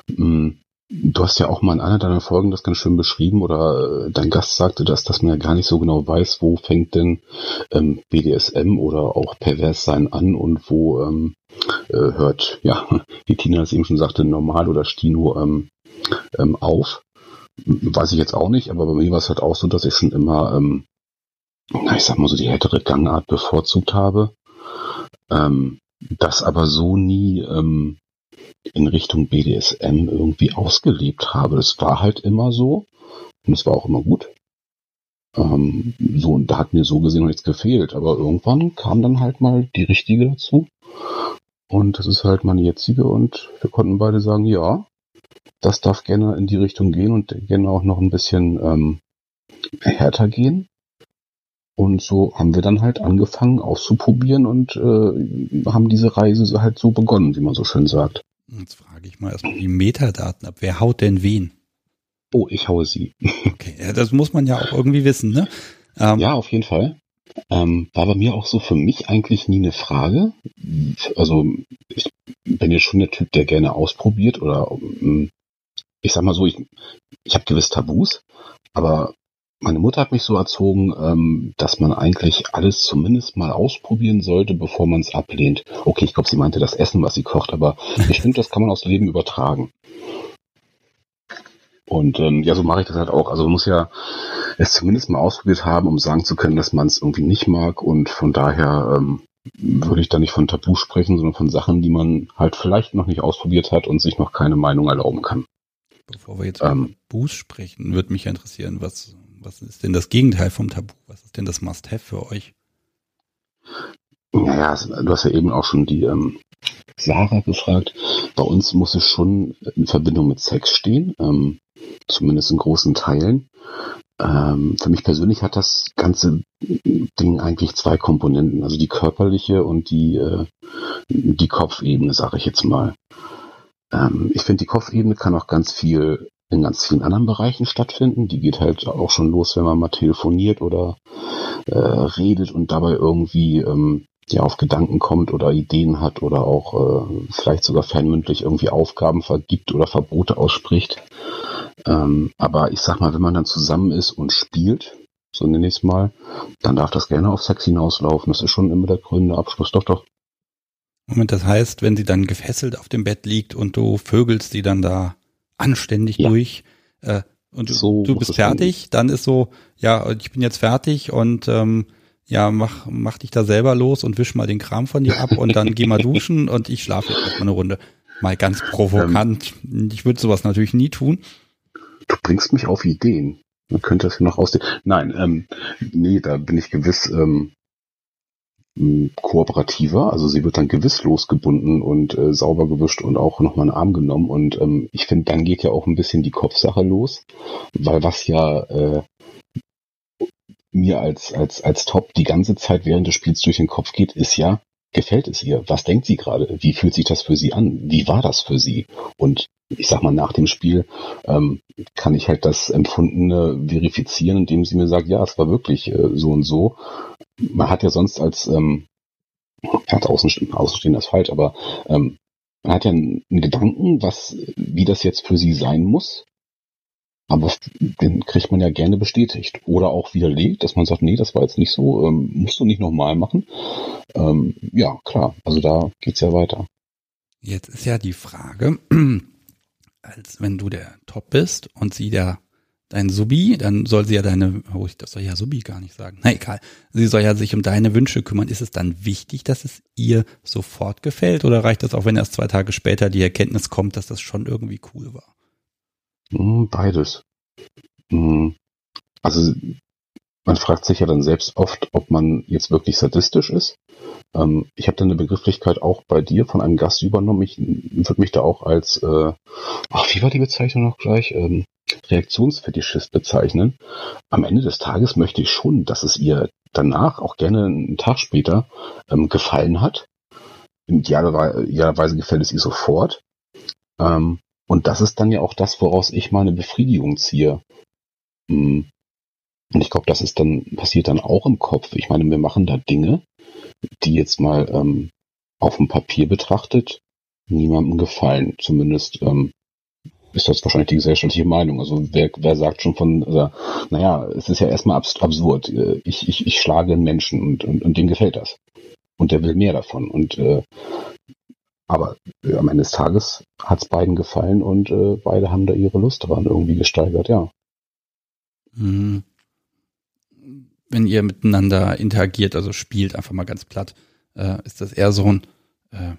Hm, Du hast ja auch mal in einer deiner Folgen das ganz schön beschrieben oder äh, dein Gast sagte das, dass man ja gar nicht so genau weiß, wo fängt denn ähm, BDSM oder auch Perverssein an und wo ähm, äh, hört, ja, <laughs> wie Tina es eben schon sagte, normal oder Stino ähm, ähm, auf. Weiß ich jetzt auch nicht, aber bei mir war es halt auch so, dass ich schon immer, ähm, na, ich sag mal so, die härtere Gangart bevorzugt habe. Ähm, das aber so nie ähm, in Richtung BDSM irgendwie ausgelebt habe. Das war halt immer so und es war auch immer gut. Ähm, so, und da hat mir so gesehen noch nichts gefehlt, aber irgendwann kam dann halt mal die richtige dazu. Und das ist halt meine jetzige und wir konnten beide sagen, ja, das darf gerne in die Richtung gehen und gerne auch noch ein bisschen ähm, härter gehen. Und so haben wir dann halt angefangen auszuprobieren und äh, haben diese Reise halt so begonnen, wie man so schön sagt. Jetzt frage ich mal erstmal die Metadaten ab. Wer haut denn wen? Oh, ich haue sie. <laughs> Okay, ja, das muss man ja auch irgendwie wissen, ne? Ähm, ja, auf jeden Fall. Ähm, war bei mir auch so für mich eigentlich nie eine Frage. Also ich bin ja schon der Typ, der gerne ausprobiert oder ähm, ich sag mal so, ich, ich habe gewiss Tabus, aber meine Mutter hat mich so erzogen, ähm, dass man eigentlich alles zumindest mal ausprobieren sollte, bevor man es ablehnt. Okay, ich glaube, sie meinte das Essen, was sie kocht, aber <laughs> ich finde, das kann man aufs Leben übertragen. Und ähm, ja, so mache ich das halt auch. Also man muss ja es zumindest mal ausprobiert haben, um sagen zu können, dass man es irgendwie nicht mag. Und von daher ähm, würde ich da nicht von Tabu sprechen, sondern von Sachen, die man halt vielleicht noch nicht ausprobiert hat und sich noch keine Meinung erlauben kann. Bevor wir jetzt ähm, über Tabus sprechen, würde mich interessieren, was, was ist denn das Gegenteil vom Tabu? Was ist denn das Must-Have für euch? Naja, du hast ja eben auch schon die ähm, Sarah gefragt. Bei uns muss es schon in Verbindung mit Sex stehen. Ähm, zumindest in großen Teilen. Ähm, für mich persönlich hat das ganze Ding eigentlich zwei Komponenten, also die körperliche und die, äh, die Kopfebene, sage ich jetzt mal. Ähm, ich finde, die Kopfebene kann auch ganz viel in ganz vielen anderen Bereichen stattfinden. Die geht halt auch schon los, wenn man mal telefoniert oder äh, redet und dabei irgendwie ähm, ja auf Gedanken kommt oder Ideen hat oder auch äh, vielleicht sogar fernmündlich irgendwie Aufgaben vergibt oder Verbote ausspricht. Ähm, aber ich sag mal, wenn man dann zusammen ist und spielt, so nenne ich es mal, dann darf das gerne auf Sex hinauslaufen. Das ist schon immer der grüne Abschluss. Doch, doch. Moment, das heißt, wenn sie dann gefesselt auf dem Bett liegt und du vögelst sie dann da anständig ja. durch äh, und du, so du bist fertig, dann ist so, ja, ich bin jetzt fertig und ähm, ja, mach, mach dich da selber los und wisch mal den Kram von dir ab und dann geh mal <laughs> duschen und ich schlafe jetzt erstmal eine Runde. Mal ganz provokant. Ähm, ich würde sowas natürlich nie tun. Du bringst mich auf Ideen. Man könnte das hier noch ausdehnen. Nein, ähm, nee, da bin ich gewiss ähm, kooperativer. Also sie wird dann gewiss losgebunden und äh, sauber gewischt und auch nochmal einen Arm genommen. Und ähm, ich finde, dann geht ja auch ein bisschen die Kopfsache los, weil was ja äh, mir als, als, als Top die ganze Zeit während des Spiels durch den Kopf geht, ist ja, gefällt es ihr? Was denkt sie gerade? Wie fühlt sich das für sie an? Wie war das für sie? Und ich sag mal, nach dem Spiel ähm, kann ich halt das Empfundene verifizieren, indem sie mir sagt, ja, es war wirklich äh, so und so. Man hat ja sonst als ähm, hat Außenstehender, Außenstehender ist falsch, aber ähm, man hat ja einen, einen Gedanken, was, wie das jetzt für sie sein muss. Aber den kriegt man ja gerne bestätigt. Oder auch widerlegt, dass man sagt, nee, das war jetzt nicht so, ähm, musst du nicht nochmal machen. Ähm, ja, klar, also da geht's ja weiter. Jetzt ist ja die Frage, <clears throat> als wenn du der Top bist und sie der dein Subi, dann soll sie ja deine, oh, das soll ja Subi gar nicht sagen. Na egal. Sie soll ja sich um deine Wünsche kümmern. Ist es dann wichtig, dass es ihr sofort gefällt oder reicht das auch, wenn erst zwei Tage später die Erkenntnis kommt, dass das schon irgendwie cool war? Hm, beides. Hm. Also man fragt sich ja dann selbst oft, ob man jetzt wirklich sadistisch ist. Ähm, ich habe dann eine Begrifflichkeit auch bei dir von einem Gast übernommen. Ich würde mich da auch als, äh, ach, wie war die Bezeichnung noch gleich? Ähm, Reaktionsfetischist bezeichnen. Am Ende des Tages möchte ich schon, dass es ihr danach, auch gerne einen Tag später, ähm, gefallen hat. Idealerweise gefällt es ihr sofort. Ähm, und das ist dann ja auch das, woraus ich meine Befriedigung ziehe. Hm. Und ich glaube, das ist dann, passiert dann auch im Kopf. Ich meine, wir machen da Dinge, die jetzt mal ähm, auf dem Papier betrachtet niemandem gefallen. Zumindest ähm, ist das wahrscheinlich die gesellschaftliche Meinung. Also wer, wer sagt schon von, also, naja, es ist ja erstmal absurd. Ich, ich, ich schlage einen Menschen und, und, und dem gefällt das. Und der will mehr davon. Und äh, aber äh, am Ende des Tages hat es beiden gefallen und äh, beide haben da ihre Lust daran irgendwie gesteigert, ja. Mhm. Wenn ihr miteinander interagiert, also spielt, einfach mal ganz platt, äh, ist das eher so ein, äh,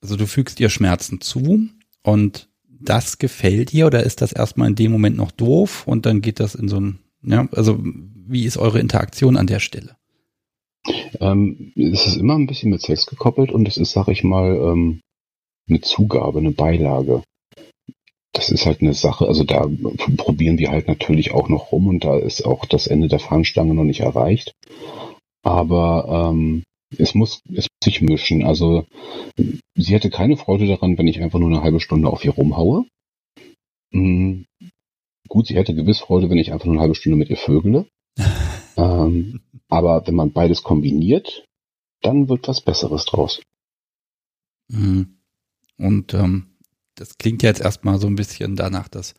also du fügst ihr Schmerzen zu und das gefällt ihr oder ist das erstmal in dem Moment noch doof und dann geht das in so ein, ja, also wie ist eure Interaktion an der Stelle? Ähm, es ist immer ein bisschen mit Sex gekoppelt und es ist, sag ich mal, ähm, eine Zugabe, eine Beilage. Das ist halt eine Sache, also da probieren wir halt natürlich auch noch rum und da ist auch das Ende der Fahnenstange noch nicht erreicht. Aber ähm, es muss, es muss sich mischen. Also sie hätte keine Freude daran, wenn ich einfach nur eine halbe Stunde auf ihr rumhaue. Mhm. Gut, sie hätte gewiss Freude, wenn ich einfach nur eine halbe Stunde mit ihr vögele. <laughs> ähm, aber wenn man beides kombiniert, dann wird was Besseres draus. Mhm. Und ähm, das klingt jetzt erstmal so ein bisschen danach, dass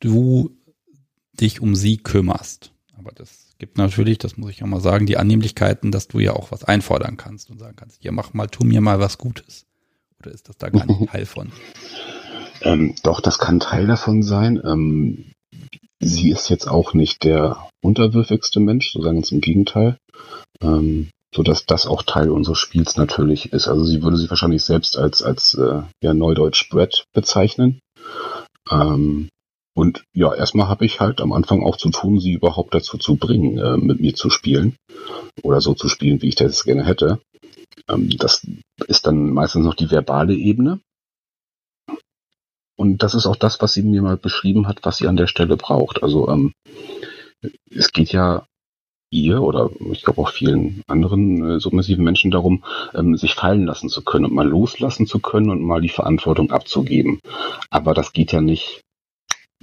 du dich um sie kümmerst. Aber das gibt natürlich, das muss ich ja mal sagen, die Annehmlichkeiten, dass du ja auch was einfordern kannst und sagen kannst, hier mach mal, tu mir mal was Gutes. Oder ist das da gar nicht Teil von? Ähm, doch, das kann Teil davon sein. Ähm, sie ist jetzt auch nicht der unterwürfigste Mensch, so sagen wir im Gegenteil. Ähm, so dass das auch Teil unseres Spiels natürlich ist. Also sie würde sich wahrscheinlich selbst als als äh, ja, Neudeutsch Brett bezeichnen. Ähm, und ja, erstmal habe ich halt am Anfang auch zu tun, sie überhaupt dazu zu bringen, äh, mit mir zu spielen oder so zu spielen, wie ich das gerne hätte. Ähm, das ist dann meistens noch die verbale Ebene. Und das ist auch das, was sie mir mal beschrieben hat, was sie an der Stelle braucht. Also ähm, es geht ja ihr oder ich glaube auch vielen anderen äh, submissiven Menschen darum, ähm, sich fallen lassen zu können und mal loslassen zu können und mal die Verantwortung abzugeben. Aber das geht ja nicht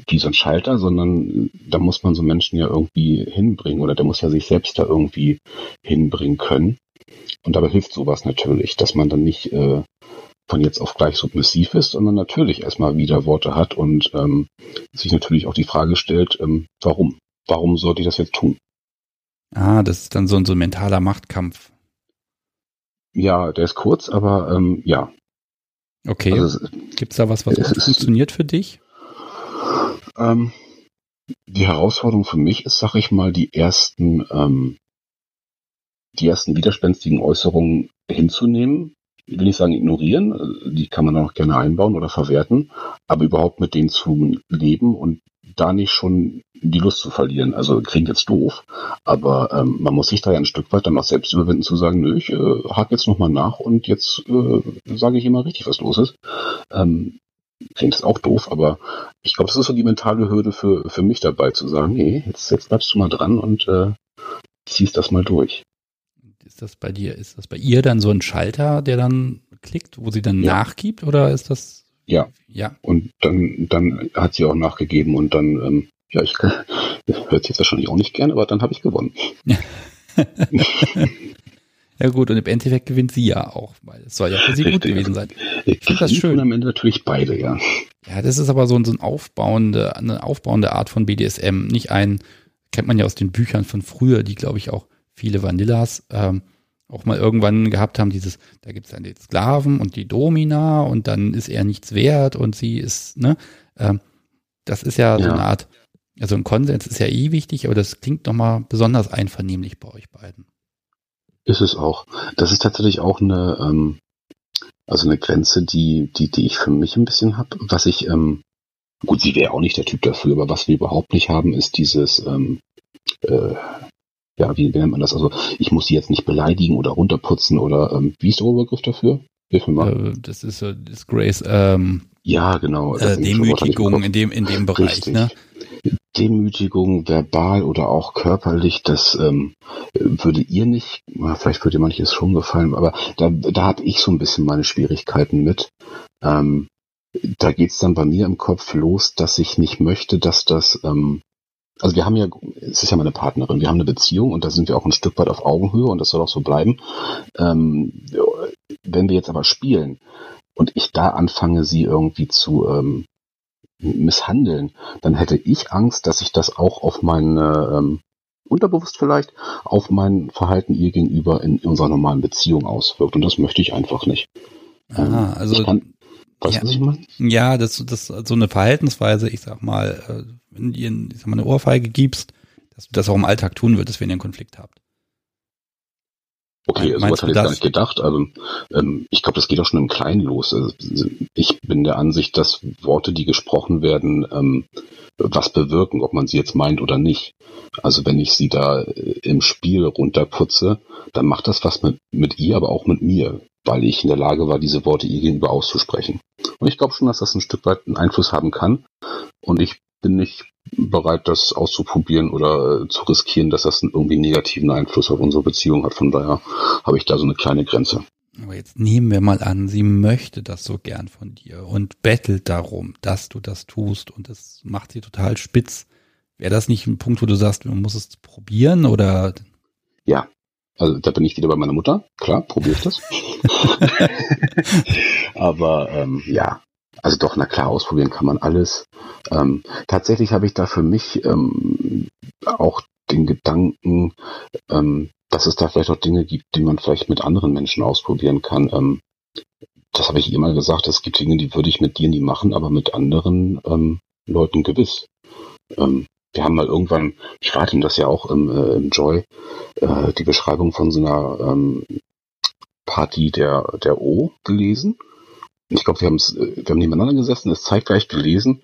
wie so ein Schalter, sondern da muss man so Menschen ja irgendwie hinbringen oder der muss ja sich selbst da irgendwie hinbringen können. Und dabei hilft sowas natürlich, dass man dann nicht äh, von jetzt auf gleich submissiv ist, sondern natürlich erstmal wieder Worte hat und ähm, sich natürlich auch die Frage stellt, ähm, warum? Warum sollte ich das jetzt tun? Ah, das ist dann so ein, so ein mentaler Machtkampf. Ja, der ist kurz, aber ähm, ja. Okay. Also, Gibt es da was, was es, funktioniert für dich? Ähm, die Herausforderung für mich ist, sag ich mal, die ersten, ähm, die ersten widerspenstigen Äußerungen hinzunehmen. Ich will nicht sagen ignorieren, die kann man auch gerne einbauen oder verwerten, aber überhaupt mit denen zu leben und da nicht schon die Lust zu verlieren. Also klingt jetzt doof, aber ähm, man muss sich da ja ein Stück weit dann auch selbst überwinden zu sagen, nö, ich äh, hake jetzt nochmal nach und jetzt äh, sage ich immer richtig, was los ist. Ähm, klingt es auch doof, aber ich glaube, das ist so die mentale Hürde für, für mich dabei, zu sagen, nee, jetzt, jetzt bleibst du mal dran und äh, ziehst das mal durch. Ist das bei dir, ist das bei ihr dann so ein Schalter, der dann klickt, wo sie dann ja. nachgibt oder ist das? Ja. Ja. Und dann, dann hat sie auch nachgegeben und dann, ähm, ja, ich <laughs> hört sie jetzt wahrscheinlich auch nicht gern, aber dann habe ich gewonnen. <laughs> Ja gut, und im Endeffekt gewinnt sie ja auch, weil es soll ja für sie Richtig. gut gewesen sein. Ich finde das schön. am Ende natürlich beide, ja. Ja, das ist aber so, so ein aufbauende, eine aufbauende Art von BDSM. Nicht ein, kennt man ja aus den Büchern von früher, die glaube ich auch viele Vanillas ähm, auch mal irgendwann gehabt haben, dieses, da gibt es dann den Sklaven und die Domina und dann ist er nichts wert und sie ist, ne? Ähm, das ist ja, ja, so eine Art, also ein Konsens ist ja eh wichtig, aber das klingt nochmal besonders einvernehmlich bei euch beiden. Ist es auch. Das ist tatsächlich auch eine, ähm, also eine Grenze, die, die, die ich für mich ein bisschen habe. Was ich, ähm, gut, sie wäre auch nicht der Typ dafür, aber was wir überhaupt nicht haben, ist dieses, ähm, äh, ja, wie, wie nennt man das? Also ich muss sie jetzt nicht beleidigen oder runterputzen oder ähm, wie ist der Oberbegriff dafür? Hilf mir mal. Äh, das ist äh, Disgrace. Ähm, ja, genau. Äh, Demütigung in dem in dem Bereich. Richtig. Ne? Demütigung, verbal oder auch körperlich, das ähm, würde ihr nicht, vielleicht würde manches schon gefallen, aber da, da habe ich so ein bisschen meine Schwierigkeiten mit. Ähm, da geht's dann bei mir im Kopf los, dass ich nicht möchte, dass das, ähm, also wir haben ja, es ist ja meine Partnerin, wir haben eine Beziehung und da sind wir auch ein Stück weit auf Augenhöhe und das soll auch so bleiben. Ähm, wenn wir jetzt aber spielen und ich da anfange, sie irgendwie zu ähm, misshandeln, dann hätte ich Angst, dass ich das auch auf meine, ähm, unterbewusst vielleicht, auf mein Verhalten ihr gegenüber in, unserer normalen Beziehung auswirkt. Und das möchte ich einfach nicht. Ah, ähm, also. Kann, weißt ja, was ich meine? Ja, das, das, so eine Verhaltensweise, ich sag mal, äh, wenn ihr ich sag mal, eine Ohrfeige gibst, dass du das auch im Alltag tun würdest, wenn ihr einen Konflikt habt. Okay, also was hatte ich gar nicht gedacht. Also ähm, ich glaube, das geht auch schon im Kleinen los. Also, ich bin der Ansicht, dass Worte, die gesprochen werden, ähm, was bewirken, ob man sie jetzt meint oder nicht. Also wenn ich sie da äh, im Spiel runterputze, dann macht das was mit, mit ihr, aber auch mit mir, weil ich in der Lage war, diese Worte ihr gegenüber auszusprechen. Und ich glaube schon, dass das ein Stück weit einen Einfluss haben kann. Und ich bin nicht bereit, das auszuprobieren oder äh, zu riskieren, dass das einen irgendwie negativen Einfluss auf unsere Beziehung hat. Von daher habe ich da so eine kleine Grenze. Aber jetzt nehmen wir mal an, sie möchte das so gern von dir und bettelt darum, dass du das tust und das macht sie total spitz. Wäre das nicht ein Punkt, wo du sagst, man muss es probieren oder? Ja, also da bin ich wieder bei meiner Mutter. Klar, probiere ich das. <laughs> <laughs> Aber ähm, ja, also doch, na klar, ausprobieren kann man alles. Ähm, tatsächlich habe ich da für mich ähm, auch den Gedanken, ähm, dass es da vielleicht auch Dinge gibt, die man vielleicht mit anderen Menschen ausprobieren kann. Ähm, das habe ich immer gesagt, es gibt Dinge, die würde ich mit dir nie machen, aber mit anderen ähm, Leuten gewiss. Ähm, wir haben mal irgendwann, ich rate ihm das ja auch im, äh, im Joy, äh, die Beschreibung von so einer Party der, der O gelesen. Ich glaube, wir, haben wir haben nebeneinander gesessen, es zeitgleich gelesen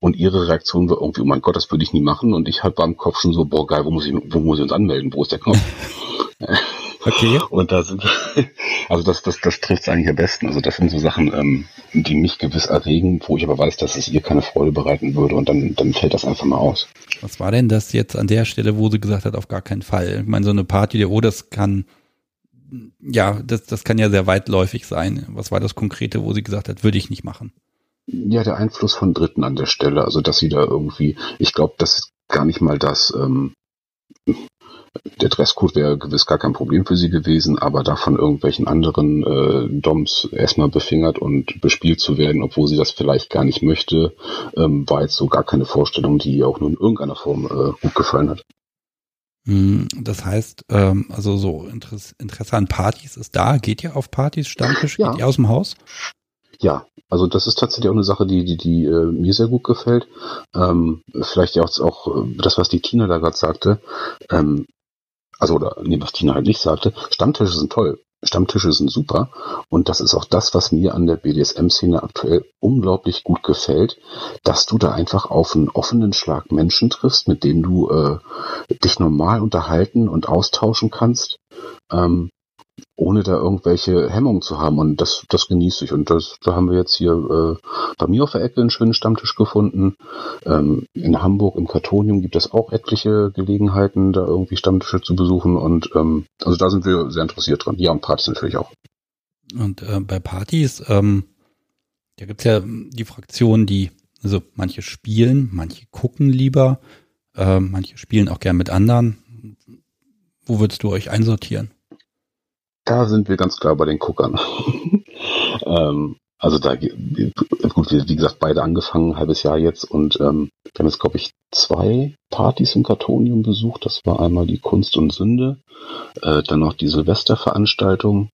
und ihre Reaktion war irgendwie, oh mein Gott, das würde ich nie machen. Und ich halt war im Kopf schon so, boah geil, wo muss ich, wo muss ich uns anmelden? Wo ist der Knopf? <laughs> <laughs> Okay. Und da sind, <laughs> also das, das, das trifft es eigentlich am besten. Also das sind so Sachen, ähm, die mich gewiss erregen, wo ich aber weiß, dass es ihr keine Freude bereiten würde und dann, dann fällt das einfach mal aus. Was war denn das jetzt an der Stelle, wo sie gesagt hat, auf gar keinen Fall? Ich meine, so eine Party der, oh, das kann, ja, das, das kann ja sehr weitläufig sein. Was war das Konkrete, wo sie gesagt hat, würde ich nicht machen? Ja, der Einfluss von Dritten an der Stelle, also dass sie da irgendwie, ich glaube, das ist gar nicht mal das, ähm, der Dresscode wäre gewiss gar kein Problem für sie gewesen, aber da von irgendwelchen anderen äh, Doms erstmal befingert und bespielt zu werden, obwohl sie das vielleicht gar nicht möchte, ähm, war jetzt so gar keine Vorstellung, die ihr auch nur in irgendeiner Form äh, gut gefallen hat. Hm, das heißt, ähm, also so Interesse, Interesse an Partys ist da, geht ihr auf Partys, Stammtisch, ja. geht ihr aus dem Haus? Ja, also das ist tatsächlich auch eine Sache, die, die, die äh, mir sehr gut gefällt. Ähm, vielleicht ja auch, auch äh, das, was die Tina da gerade sagte. Ähm, also oder nee, was Tina halt nicht sagte, Stammtische sind toll. Stammtische sind super und das ist auch das, was mir an der BDSM-Szene aktuell unglaublich gut gefällt, dass du da einfach auf einen offenen Schlag Menschen triffst, mit denen du äh, dich normal unterhalten und austauschen kannst. Ähm, ohne da irgendwelche Hemmungen zu haben. Und das, das genieße ich. Und das, da haben wir jetzt hier äh, bei mir auf der Ecke einen schönen Stammtisch gefunden. Ähm, in Hamburg im Kartonium gibt es auch etliche Gelegenheiten, da irgendwie Stammtische zu besuchen. Und ähm, also da sind wir sehr interessiert dran. Ja, und Partys natürlich auch. Und äh, bei Partys, ähm, da gibt's ja die Fraktionen, die, also manche spielen, manche gucken lieber, äh, manche spielen auch gern mit anderen. Wo würdest du euch einsortieren? Da sind wir ganz klar bei den Guckern. <laughs> ähm, also da, gut, wie, gesagt, beide angefangen, ein halbes Jahr jetzt und ähm, wir haben jetzt, glaube ich, zwei Partys im Kartonium besucht. Das war einmal die Kunst und Sünde, äh, dann noch die Silvesterveranstaltung.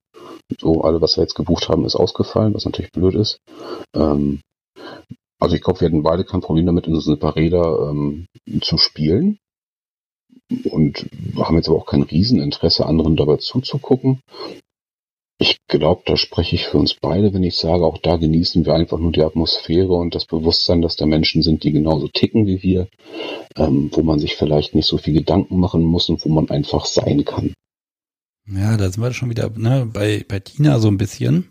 So, alle, was wir jetzt gebucht haben, ist ausgefallen, was natürlich blöd ist. Ähm, also ich glaube, wir hatten beide kein Problem damit, in so eine paar Räder ähm, zu spielen und haben jetzt aber auch kein Rieseninteresse, anderen dabei zuzugucken. Ich glaube, da spreche ich für uns beide, wenn ich sage, auch da genießen wir einfach nur die Atmosphäre und das Bewusstsein, dass da Menschen sind, die genauso ticken wie wir, ähm, wo man sich vielleicht nicht so viel Gedanken machen muss und wo man einfach sein kann. Ja, da sind wir schon wieder ne, bei, bei Tina so ein bisschen.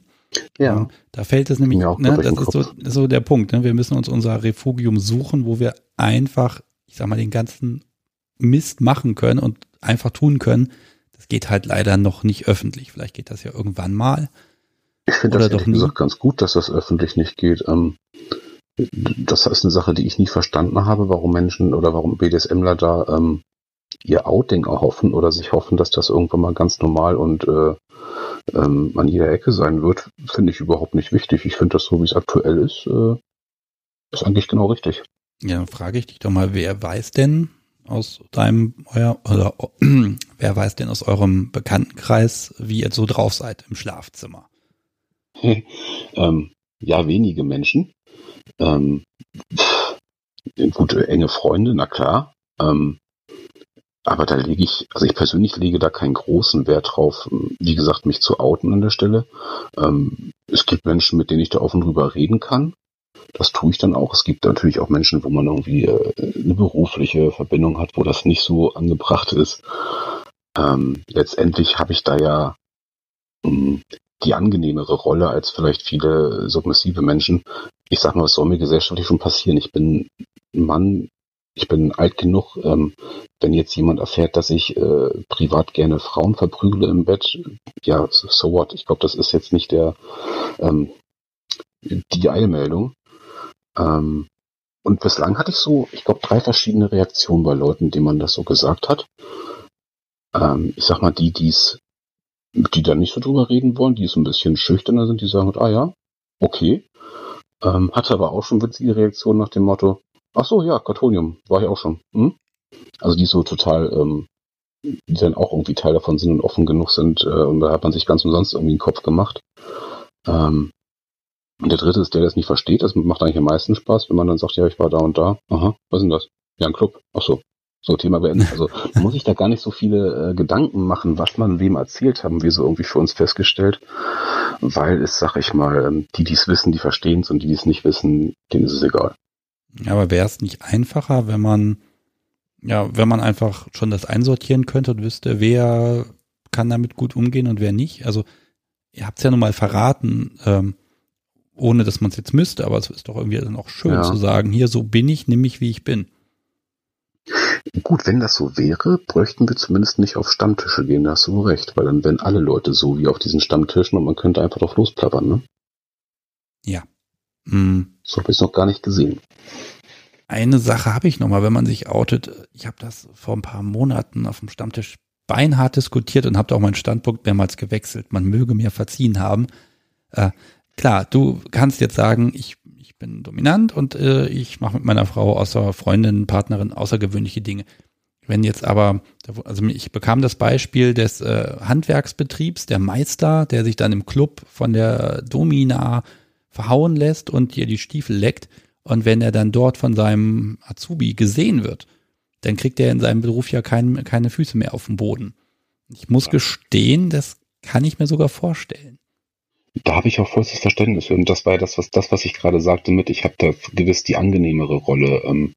Ja. Ähm, da fällt es nämlich, ja, ne, das ist so, so der Punkt. Ne? Wir müssen uns unser Refugium suchen, wo wir einfach, ich sag mal, den ganzen Mist machen können und einfach tun können. Das geht halt leider noch nicht öffentlich. Vielleicht geht das ja irgendwann mal. Ich finde das ehrlich gesagt ganz gut, dass das öffentlich nicht geht. Ähm, das ist eine Sache, die ich nie verstanden habe, warum Menschen oder warum BDSMler da ähm, ihr Outing erhoffen oder sich hoffen, dass das irgendwann mal ganz normal und äh, ähm, an jeder Ecke sein wird, finde ich überhaupt nicht wichtig. Ich finde das so, wie es aktuell ist, äh, ist eigentlich genau richtig. Ja, dann frage ich dich doch mal, wer weiß denn, aus deinem, euer, oder <clears throat> wer weiß denn aus eurem Bekanntenkreis, wie ihr so drauf seid im Schlafzimmer? <laughs> ähm, ja, wenige Menschen. Ähm, gute, enge Freunde, na klar. Ähm, aber da lege ich, also ich persönlich lege da keinen großen Wert drauf, wie gesagt, mich zu outen an der Stelle. Ähm, es gibt Menschen, mit denen ich da offen drüber reden kann. Das tue ich dann auch. Es gibt natürlich auch Menschen, wo man irgendwie äh, eine berufliche Verbindung hat, wo das nicht so angebracht ist. Ähm, letztendlich habe ich da ja mh, hm, die angenehmere Rolle als vielleicht viele submissive Menschen. Ich sag mal, was soll mir gesellschaftlich schon passieren? Ich bin ein Mann, ich bin alt genug, ähm, wenn jetzt jemand erfährt, dass ich äh, privat gerne Frauen verprügle im Bett, ja, so what? Ich glaube, das ist jetzt nicht der ähm, die Eilmeldung. Ähm, und bislang hatte ich so, ich glaube, drei verschiedene Reaktionen bei Leuten, denen man das so gesagt hat. Ähm, ich sag mal, die, die's, die da nicht so drüber reden wollen, die so ein bisschen schüchterner sind, die sagen, ah ja, okay. Ähm, hatte aber auch schon witzige Reaktionen nach dem Motto, ach so, ja, Kartonium, war ich auch schon. Hm? Also die so total, ähm, die dann auch irgendwie Teil davon sind und offen genug sind, äh, und da hat man sich ganz umsonst irgendwie einen Kopf gemacht. Ähm, und der dritte ist der, der es nicht versteht. Das macht eigentlich am meisten Spaß, wenn man dann sagt, ja, ich war da und da. Aha, was ist denn das? Ja, ein Club. Ach so. So, Thema beendet. Also <laughs> muss sich da gar nicht so viele äh, Gedanken machen, was man wem erzählt, haben wir so irgendwie für uns festgestellt. Weil es, sag ich mal, ähm, die, die es wissen, die verstehen es und die, die es nicht wissen, denen ist es egal. Aber wäre es nicht einfacher, wenn man, ja, wenn man einfach schon das einsortieren könnte und wüsste, wer kann damit gut umgehen und wer nicht? Also, ihr habt es ja nun mal verraten, ähm, ohne dass man es jetzt müsste, aber es ist doch irgendwie dann auch schön ja. zu sagen, hier, so bin ich, nimm mich, wie ich bin. Gut, wenn das so wäre, bräuchten wir zumindest nicht auf Stammtische gehen, da hast du recht, weil dann wären alle Leute so wie auf diesen Stammtischen und man könnte einfach drauf losplappern, ne? Ja. Mhm. So habe ich es noch gar nicht gesehen. Eine Sache habe ich noch mal, wenn man sich outet. Ich habe das vor ein paar Monaten auf dem Stammtisch beinhart diskutiert und habe auch meinen Standpunkt mehrmals gewechselt. Man möge mir verziehen haben. Äh, klar, du kannst jetzt sagen, ich, ich bin dominant und äh, ich mache mit meiner Frau außer Freundin, Partnerin außergewöhnliche Dinge. Wenn jetzt aber, also ich bekam das Beispiel des äh, Handwerksbetriebs, der Meister, der sich dann im Club von der Domina verhauen lässt und dir die Stiefel leckt. Und wenn er dann dort von seinem Azubi gesehen wird, dann kriegt er in seinem Beruf ja kein, keine Füße mehr auf dem Boden. Ich muss gestehen, das kann ich mir sogar vorstellen. Da habe ich auch vollstes Verständnis für. Und das war ja das, was, das, was ich gerade sagte mit, ich habe da gewiss die angenehmere Rolle, ähm,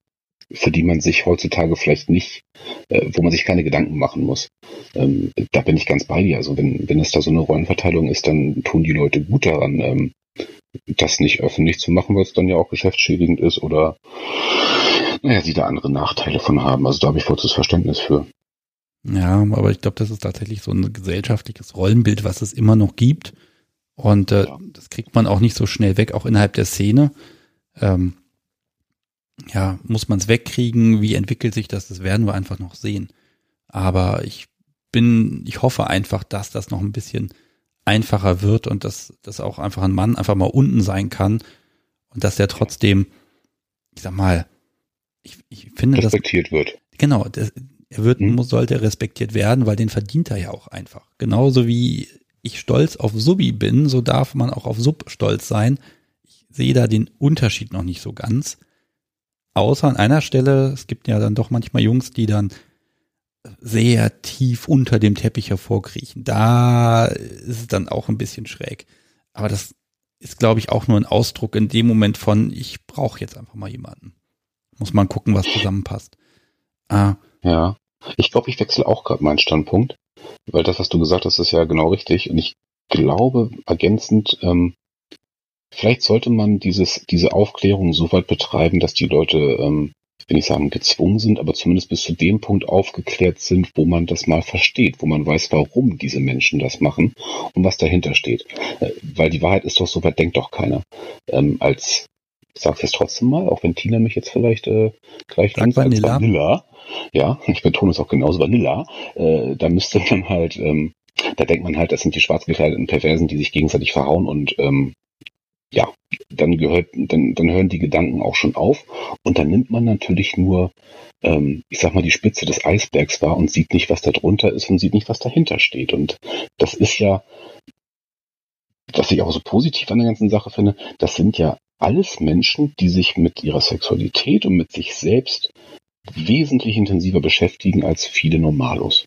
für die man sich heutzutage vielleicht nicht, äh, wo man sich keine Gedanken machen muss. Ähm, da bin ich ganz bei dir. Also wenn, wenn es da so eine Rollenverteilung ist, dann tun die Leute gut daran, ähm, das nicht öffentlich zu machen, weil es dann ja auch geschäftsschädigend ist oder naja, sie da andere Nachteile von haben. Also da habe ich vollstes Verständnis für. Ja, aber ich glaube, das ist tatsächlich so ein gesellschaftliches Rollenbild, was es immer noch gibt. Und äh, ja. das kriegt man auch nicht so schnell weg, auch innerhalb der Szene. Ähm, ja, muss man es wegkriegen? Wie entwickelt sich das? Das werden wir einfach noch sehen. Aber ich bin, ich hoffe einfach, dass das noch ein bisschen einfacher wird und dass, dass auch einfach ein Mann einfach mal unten sein kann und dass der trotzdem, ich sag mal, ich, ich finde, respektiert dass, wird. Genau, das, er wird, hm. sollte respektiert werden, weil den verdient er ja auch einfach. Genauso wie ich stolz auf Subi bin, so darf man auch auf Sub stolz sein. Ich sehe da den Unterschied noch nicht so ganz. Außer an einer Stelle, es gibt ja dann doch manchmal Jungs, die dann sehr tief unter dem Teppich hervorkriechen. Da ist es dann auch ein bisschen schräg. Aber das ist, glaube ich, auch nur ein Ausdruck in dem Moment von, ich brauche jetzt einfach mal jemanden. Muss man gucken, was zusammenpasst. Ah. Ja, ich glaube, ich wechsle auch gerade meinen Standpunkt. Weil das, was du gesagt hast, ist ja genau richtig. Und ich glaube, ergänzend, ähm, vielleicht sollte man dieses, diese Aufklärung so weit betreiben, dass die Leute, ähm, wenn ich sagen, gezwungen sind, aber zumindest bis zu dem Punkt aufgeklärt sind, wo man das mal versteht, wo man weiß, warum diese Menschen das machen und was dahinter steht. Äh, weil die Wahrheit ist doch, so weit denkt doch keiner. Ähm, als ich sage es trotzdem mal, auch wenn Tina mich jetzt vielleicht äh, gleich Sag Vanilla. Vanilla. Ja, ich betone es auch genauso Vanilla. Äh, da müsste man halt, ähm, da denkt man halt, das sind die schwarz gekleideten Perversen, die sich gegenseitig verhauen und ähm, ja, dann gehört, dann, dann hören die Gedanken auch schon auf und dann nimmt man natürlich nur, ähm, ich sag mal, die Spitze des Eisbergs wahr und sieht nicht, was da drunter ist und sieht nicht, was dahinter steht. Und das ist ja, was ich auch so positiv an der ganzen Sache finde, das sind ja alles Menschen, die sich mit ihrer Sexualität und mit sich selbst wesentlich intensiver beschäftigen als viele Normalos.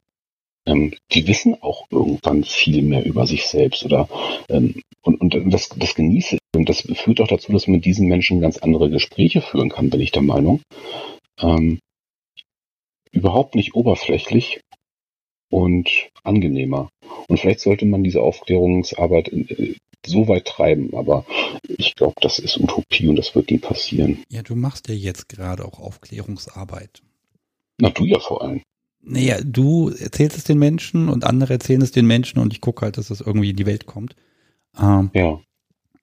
Ähm, die wissen auch irgendwann viel mehr über sich selbst oder ähm, und, und das, das genieße Und das führt auch dazu, dass man mit diesen Menschen ganz andere Gespräche führen kann, bin ich der Meinung. Ähm, überhaupt nicht oberflächlich und angenehmer. Und vielleicht sollte man diese Aufklärungsarbeit äh, so weit treiben, aber ich glaube, das ist Utopie und das wird nie passieren. Ja, du machst ja jetzt gerade auch Aufklärungsarbeit. Na, du ja vor allem. Naja, du erzählst es den Menschen und andere erzählen es den Menschen und ich gucke halt, dass das irgendwie in die Welt kommt. Ähm, ja.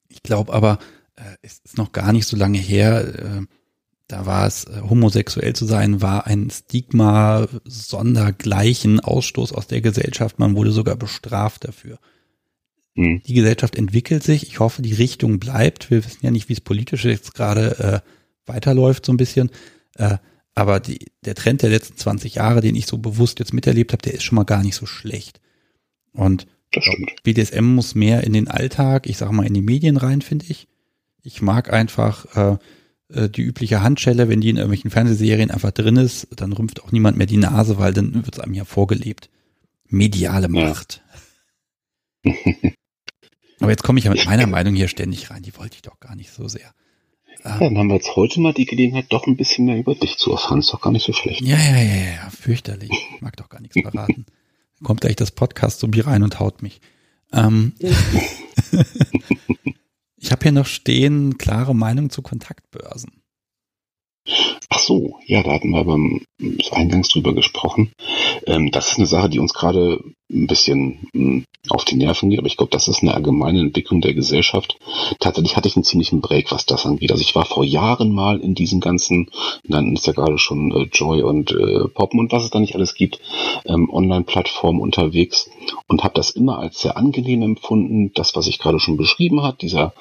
Ich glaube aber, äh, es ist noch gar nicht so lange her, äh, da war es, äh, homosexuell zu sein, war ein Stigma sondergleichen Ausstoß aus der Gesellschaft. Man wurde sogar bestraft dafür. Mhm. Die Gesellschaft entwickelt sich. Ich hoffe, die Richtung bleibt. Wir wissen ja nicht, wie es politisch jetzt gerade äh, weiterläuft, so ein bisschen. Äh, aber die, der Trend der letzten 20 Jahre, den ich so bewusst jetzt miterlebt habe, der ist schon mal gar nicht so schlecht. Und BDSM muss mehr in den Alltag, ich sag mal, in die Medien rein, finde ich. Ich mag einfach äh, äh, die übliche Handschelle, wenn die in irgendwelchen Fernsehserien einfach drin ist, dann rümpft auch niemand mehr die Nase, weil dann wird es einem ja vorgelebt. Mediale Macht. Ja. <laughs> Aber jetzt komme ich ja mit meiner Meinung hier ständig rein, die wollte ich doch gar nicht so sehr. Ja, dann haben wir jetzt heute mal die Gelegenheit, doch ein bisschen mehr über dich zu erfahren. Ist doch gar nicht so schlecht. Ja, ja, ja, ja, fürchterlich. Mag doch gar nichts verraten. <laughs> Kommt gleich das Podcast so wie rein und haut mich. Ähm, <laughs> ich habe hier noch stehen, klare Meinung zu Kontaktbörsen. Ach so, ja, da hatten wir beim Eingangs drüber gesprochen. Ähm, das ist eine Sache, die uns gerade ein bisschen mh, hm, auf die Nerven geht, aber ich glaube, das ist eine allgemeine Entwicklung der Gesellschaft. Tatsächlich hatte ich einen ziemlichen Break, was das angeht. Also ich war vor Jahren mal in diesen ganzen, nannten es ja gerade schon äh, Joy und äh, Poppen und was es da nicht alles gibt, ähm, Online-Plattformen unterwegs und habe das immer als sehr angenehm empfunden. Das, was ich gerade schon beschrieben hat, dieser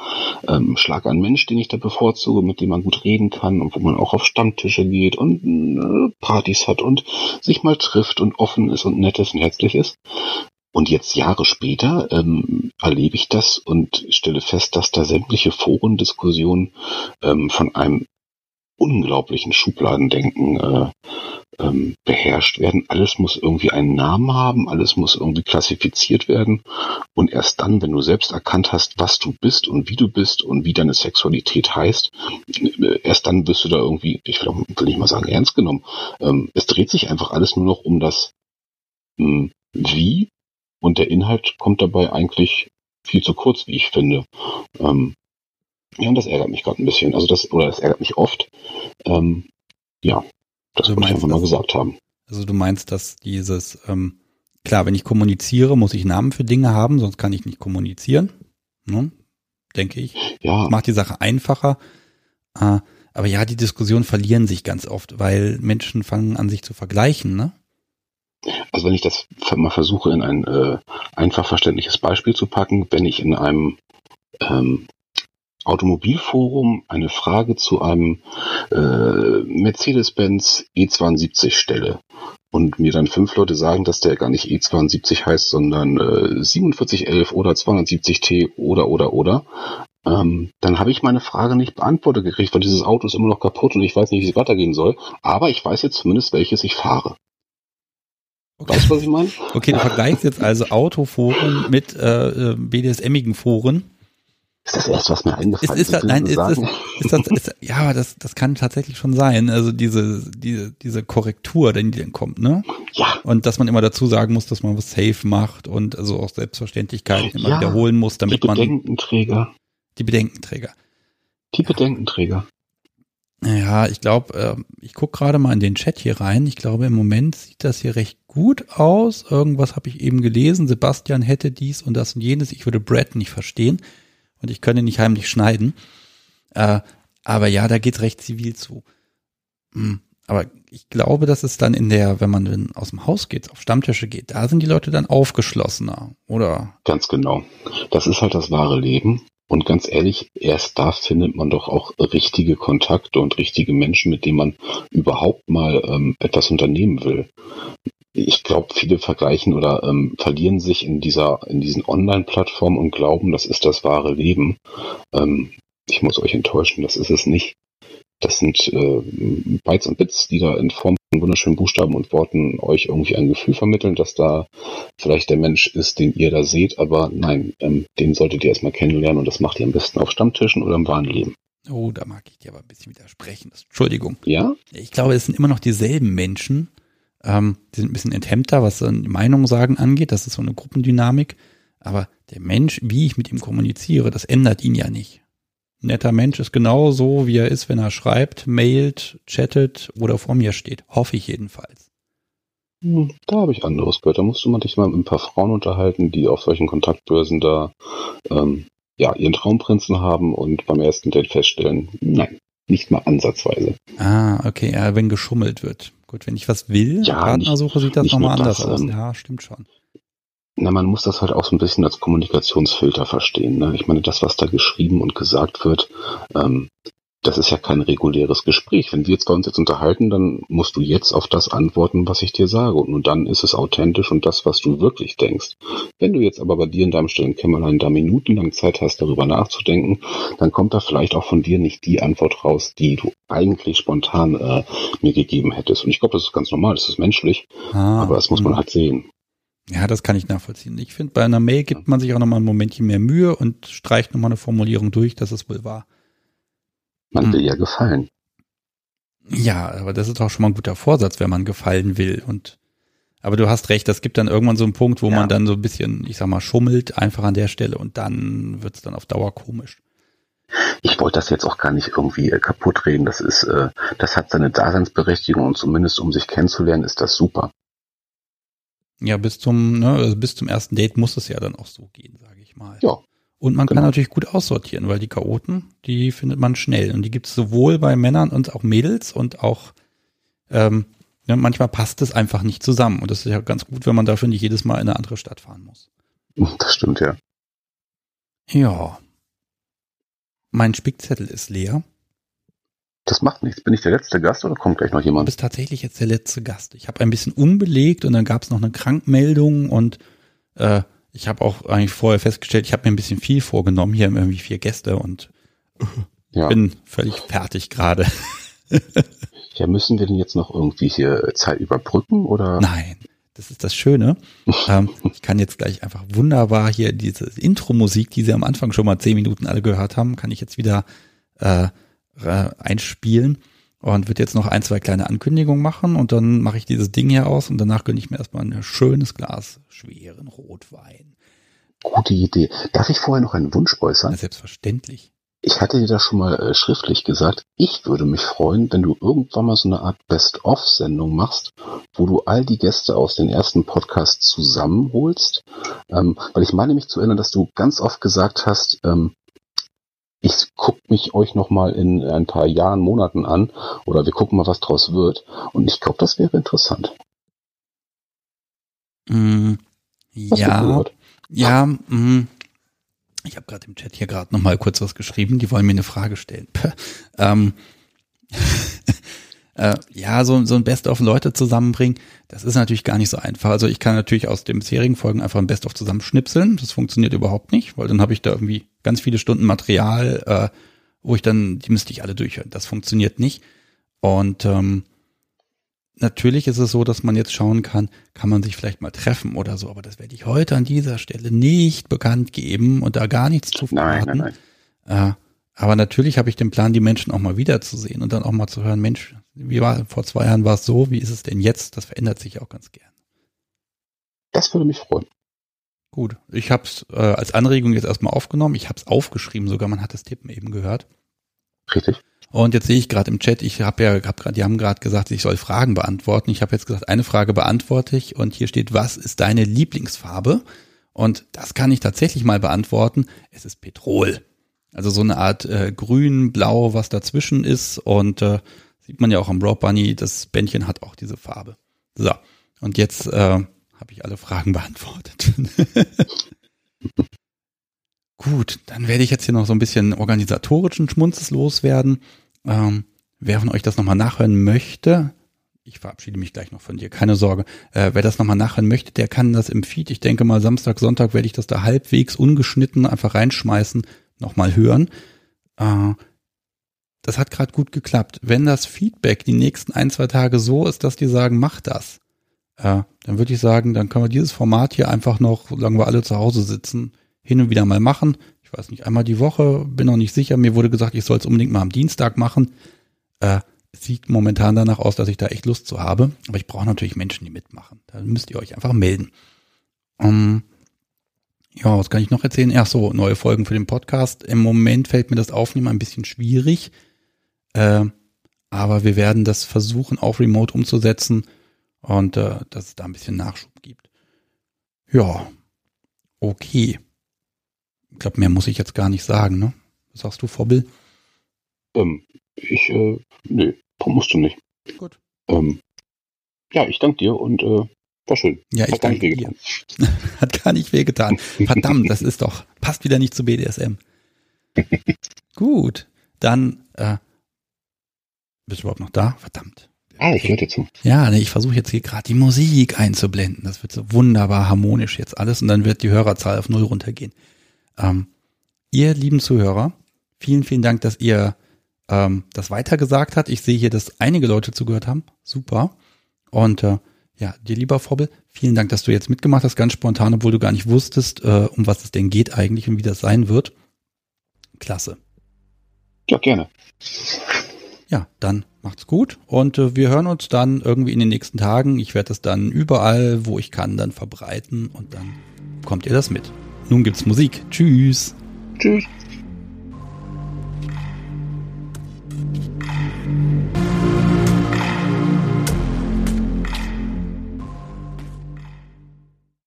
ähm, Schlag an Mensch, den ich da bevorzuge, mit dem man gut reden kann und wo man auch auf Stammtische geht und äh, Partys hat und sich mal trifft und offen ist und nett ist und herzlich ist. Und jetzt Jahre später ähm, erlebe ich das und stelle fest, dass da sämtliche Forendiskussionen ähm, von einem unglaublichen Schubladendenken äh, ähm, beherrscht werden. Alles muss irgendwie einen Namen haben, alles muss irgendwie klassifiziert werden. Und erst dann, wenn du selbst erkannt hast, was du bist und wie du bist und wie deine Sexualität heißt, äh, erst dann bist du da irgendwie, ich will, will nicht mal sagen, ernst genommen. Ähm, es dreht sich einfach alles nur noch um das mh, hm, Wie und der Inhalt kommt dabei eigentlich viel zu kurz, wie ich finde. Ähm, ja, und das ärgert mich gerade ein bisschen. Also das, oder das ärgert mich oft. Ähm, ja, das also muss ich einfach mal gesagt haben. Also du meinst, dass dieses, ähm, klar, wenn ich kommuniziere, muss ich Namen für Dinge haben, sonst kann ich nicht kommunizieren. Ne? Denke ich. Ja. Das macht die Sache einfacher. Äh, aber ja, die Diskussionen verlieren sich ganz oft, weil Menschen fangen an, sich zu vergleichen, ne? Also wenn ich das mal versuche, in ein äh, einfach verständliches Beispiel zu packen, wenn ich in einem ähm, Automobilforum eine Frage zu einem äh, Mercedes-Benz E72 stelle und mir dann fünf Leute sagen, dass der gar nicht E72 heißt, sondern äh, 4711 oder 270T oder oder oder, ähm, dann habe ich meine Frage nicht beantwortet gekriegt, weil dieses Auto ist immer noch kaputt und ich weiß nicht, wie es weitergehen soll. Aber ich weiß jetzt zumindest, welches ich fahre. Okay. Weißt du, was ich meine? Okay, du vergleichst jetzt also Autoforen mit äh, äh BDSM-igen Foren. Ist das erst, was mir eingefallen ist? ist, das, nein, ist, das, ist das, ist, ja, das, das kann tatsächlich schon sein. Also diese, diese, diese Korrektur, die dann kommt, ne? Ja. Und dass man immer dazu sagen muss, dass man was safe macht und also auch Selbstverständlichkeiten immer ja, wiederholen muss, damit die Bedenkenträger. man. Die Bedenkenträger. Die Bedenkenträger. Ja, ich glaube, äh, ich gucke gerade mal in den Chat hier rein. Ich glaube, im Moment sieht das hier recht gut aus. Irgendwas habe ich eben gelesen. Sebastian hätte dies und das und jenes. Ich würde Brad nicht verstehen und ich könne nicht heimlich schneiden. Äh, aber ja, da geht's recht zivil zu. Hm. Aber ich glaube, dass es dann in der, wenn man aus dem Haus geht, auf Stammtische geht, da sind die Leute dann aufgeschlossener, oder? Ganz genau. Das ist halt das wahre Leben. Und ganz ehrlich, erst da findet man doch auch richtige Kontakte und richtige Menschen, mit denen man überhaupt mal ähm, etwas unternehmen will. Ich glaube, viele vergleichen oder ähm, verlieren sich in dieser, in diesen Online-Plattformen und glauben, das ist das wahre Leben. Ähm, ich muss euch enttäuschen, das ist es nicht. Das sind äh, Bytes und Bits, die da in Form von wunderschönen Buchstaben und Worten euch irgendwie ein Gefühl vermitteln, dass da vielleicht der Mensch ist, den ihr da seht, aber nein, ähm, den solltet ihr erstmal kennenlernen und das macht ihr am besten auf Stammtischen oder im wahren Leben. Oh, da mag ich dir aber ein bisschen widersprechen. Entschuldigung. Ja? Ich glaube, es sind immer noch dieselben Menschen. Ähm, die sind ein bisschen enthemmter, was Meinungen sagen angeht. Das ist so eine Gruppendynamik. Aber der Mensch, wie ich mit ihm kommuniziere, das ändert ihn ja nicht. Netter Mensch ist genau so, wie er ist, wenn er schreibt, mailt, chattet oder vor mir steht. Hoffe ich jedenfalls. Hm, Da habe ich anderes gehört. Da musst du mal dich mal mit ein paar Frauen unterhalten, die auf solchen Kontaktbörsen da ähm, ja ihren Traumprinzen haben und beim ersten Date feststellen, nein, nicht mal ansatzweise. Ah, okay, ja, wenn geschummelt wird. Gut, wenn ich was will, Ja, Partnersuche sieht das nochmal anders das, aus. ähm, Ja, stimmt schon. Na, man muss das halt auch so ein bisschen als Kommunikationsfilter verstehen. Ne? Ich meine, das, was da geschrieben und gesagt wird, ähm, das ist ja kein reguläres Gespräch. Wenn wir jetzt bei uns jetzt unterhalten, dann musst du jetzt auf das antworten, was ich dir sage. Und nur dann ist es authentisch und das, was du wirklich denkst. Wenn du jetzt aber bei dir in deinem stillen Kämmerlein da minutenlang Zeit hast, darüber nachzudenken, dann kommt da vielleicht auch von dir nicht die Antwort raus, die du eigentlich spontan äh, mir gegeben hättest. Und ich glaube, das ist ganz normal, das ist menschlich, Ah, aber das muss man hm. halt sehen. Ja, das kann ich nachvollziehen. Ich finde, bei einer Mail gibt man sich auch nochmal ein Momentchen mehr Mühe und streicht nochmal eine Formulierung durch, dass es wohl war. Man Hm. will ja gefallen. Ja, aber das ist auch schon mal ein guter Vorsatz, wenn man gefallen will. Und aber du hast recht, das gibt dann irgendwann so einen Punkt, wo Ja. man dann so ein bisschen, ich sag mal, schummelt einfach an der Stelle und dann wird's dann auf Dauer komisch. Ich wollte das jetzt auch gar nicht irgendwie äh, kaputt reden. Das ist, äh, das hat seine Daseinsberechtigung und zumindest um sich kennenzulernen, ist das super. Ja, bis zum, ne, also bis zum ersten Date muss es ja dann auch so gehen, sage ich mal. Ja. Und man genau. kann natürlich gut aussortieren, weil die Chaoten, die findet man schnell. Und die gibt es sowohl bei Männern und auch Mädels und auch ähm, ja, manchmal passt es einfach nicht zusammen. Und das ist ja ganz gut, wenn man dafür nicht jedes Mal in eine andere Stadt fahren muss. Das stimmt ja. Ja. Mein Spickzettel ist leer. Das macht nichts. Bin ich der letzte Gast oder kommt gleich noch Du jemand? bist tatsächlich jetzt der letzte Gast. Ich habe ein bisschen umbelegt und dann gab es noch eine Krankmeldung und äh, ich habe auch eigentlich vorher festgestellt, ich habe mir ein bisschen viel vorgenommen. Hier haben irgendwie vier Gäste und <laughs> Ja. bin völlig fertig gerade. ja, müssen wir denn jetzt noch irgendwie hier Zeit überbrücken oder? Nein, das ist das Schöne. <laughs> ähm, ich kann jetzt gleich einfach wunderbar hier diese Intro-Musik, die Sie am Anfang schon mal zehn Minuten alle gehört haben, kann ich jetzt wieder äh, einspielen und wird jetzt noch ein, zwei kleine Ankündigungen machen und dann mache ich dieses Ding hier aus und danach gönne ich mir erstmal ein schönes Glas schweren Rotwein. Gute Idee. Darf ich vorher noch einen Wunsch äußern? Na, selbstverständlich. Ich hatte dir das schon mal äh, schriftlich gesagt. Ich würde mich freuen, wenn du irgendwann mal so eine Art Best-of-Sendung machst, wo du all die Gäste aus den ersten Podcasts zusammenholst. Ähm, weil ich meine mich zu erinnern, dass du ganz oft gesagt hast, ähm, ich guck mich euch noch mal in ein paar Jahren, Monaten an oder wir gucken mal, was draus wird. Und ich glaube, das wäre interessant. Mm, ja, ja, mm, ich habe gerade im Chat hier gerade noch mal kurz was geschrieben. Die wollen mir eine Frage stellen. Ähm, <laughs> äh, ja, so, so ein Best-of Leute zusammenbringen, das ist natürlich gar nicht so einfach. Also ich kann natürlich aus den bisherigen Folgen einfach ein Best-of zusammenschnipseln. Das funktioniert überhaupt nicht, weil dann habe ich da irgendwie ganz viele Stunden Material, äh, wo ich dann, die müsste ich alle durchhören. Das funktioniert nicht. Und ähm, natürlich ist es so, dass man jetzt schauen kann, kann man sich vielleicht mal treffen oder so, aber das werde ich heute an dieser Stelle nicht bekannt geben und da gar nichts zu Nein, verraten. nein, nein. Äh, aber natürlich habe ich den Plan, die Menschen auch mal wiederzusehen und dann auch mal zu hören, Mensch, wie war vor zwei Jahren war es so, wie ist es denn jetzt? Das verändert sich auch ganz gern. Das würde mich freuen. Gut, ich habe es äh, als Anregung jetzt erstmal aufgenommen, ich habe es aufgeschrieben, sogar man hat das Tippen eben gehört. Richtig. Und jetzt sehe ich gerade im Chat, ich habe ja, hab grad, die haben gerade gesagt, ich soll Fragen beantworten. Ich habe jetzt gesagt, eine Frage beantworte ich und hier steht, was ist deine Lieblingsfarbe? Und das kann ich tatsächlich mal beantworten. Es ist Petrol. Also so eine Art äh, grün, blau, was dazwischen ist. Und äh, sieht man ja auch am Rob Bunny, das Bändchen hat auch diese Farbe. So, und jetzt äh, habe ich alle Fragen <laughs> beantwortet. Gut, dann werde ich jetzt hier noch so ein bisschen organisatorischen Schmunzes loswerden. Ähm, wer von euch das nochmal nachhören möchte, ich verabschiede mich gleich noch von dir, keine Sorge. Äh, wer das nochmal nachhören möchte, der kann das im Feed, ich denke mal Samstag, Sonntag werde ich das da halbwegs ungeschnitten einfach reinschmeißen, nochmal hören. Äh, das hat gerade gut geklappt. Wenn das Feedback die nächsten ein, zwei Tage so ist, dass die sagen, mach das, äh, dann würde ich sagen, dann können wir dieses Format hier einfach noch, solange wir alle zu Hause sitzen, hin und wieder mal machen. Ich weiß nicht, einmal die Woche, bin noch nicht sicher. Mir wurde gesagt, ich soll es unbedingt mal am Dienstag machen. Äh, sieht momentan danach aus, dass ich da echt Lust zu habe. Aber ich brauche natürlich Menschen, die mitmachen. Da müsst ihr euch einfach melden. Um, ähm, ja, was kann ich noch erzählen? Ach so, neue Folgen für den Podcast. Im Moment fällt mir das Aufnehmen ein bisschen schwierig. Äh, aber wir werden das versuchen, auch remote umzusetzen und äh, dass es da ein bisschen Nachschub gibt. Ja, okay. Ich glaube, mehr muss ich jetzt gar nicht sagen, ne? Was sagst du, Vorbild? Ähm, ich, äh, nee, musst du nicht. Gut. Ähm, ja, ich danke dir und äh, war schön. Ja, ich Hat danke dir. <laughs> Hat gar nicht wehgetan. Verdammt, das ist doch, passt wieder nicht zu BDSM. <laughs> Gut, dann, äh, bist du überhaupt noch da? Verdammt. Ah, ich höre dir zu. Ja, nee, ich versuche jetzt hier gerade die Musik einzublenden. Das wird so wunderbar harmonisch jetzt alles und dann wird die Hörerzahl auf null runtergehen. Ähm, ihr lieben Zuhörer, vielen, vielen Dank, dass ihr ähm, das weitergesagt habt. Ich sehe hier, dass einige Leute zugehört haben. Super. Und äh, ja, dir lieber Frobbel, vielen Dank, dass du jetzt mitgemacht hast, ganz spontan, obwohl du gar nicht wusstest, äh, um was es denn geht eigentlich und wie das sein wird. Klasse. Ja, gerne. Ja, dann macht's gut und äh, wir hören uns dann irgendwie in den nächsten Tagen. Ich werde das dann überall, wo ich kann, dann verbreiten und dann kommt ihr das mit. Nun gibt's Musik. Tschüss. Tschüss.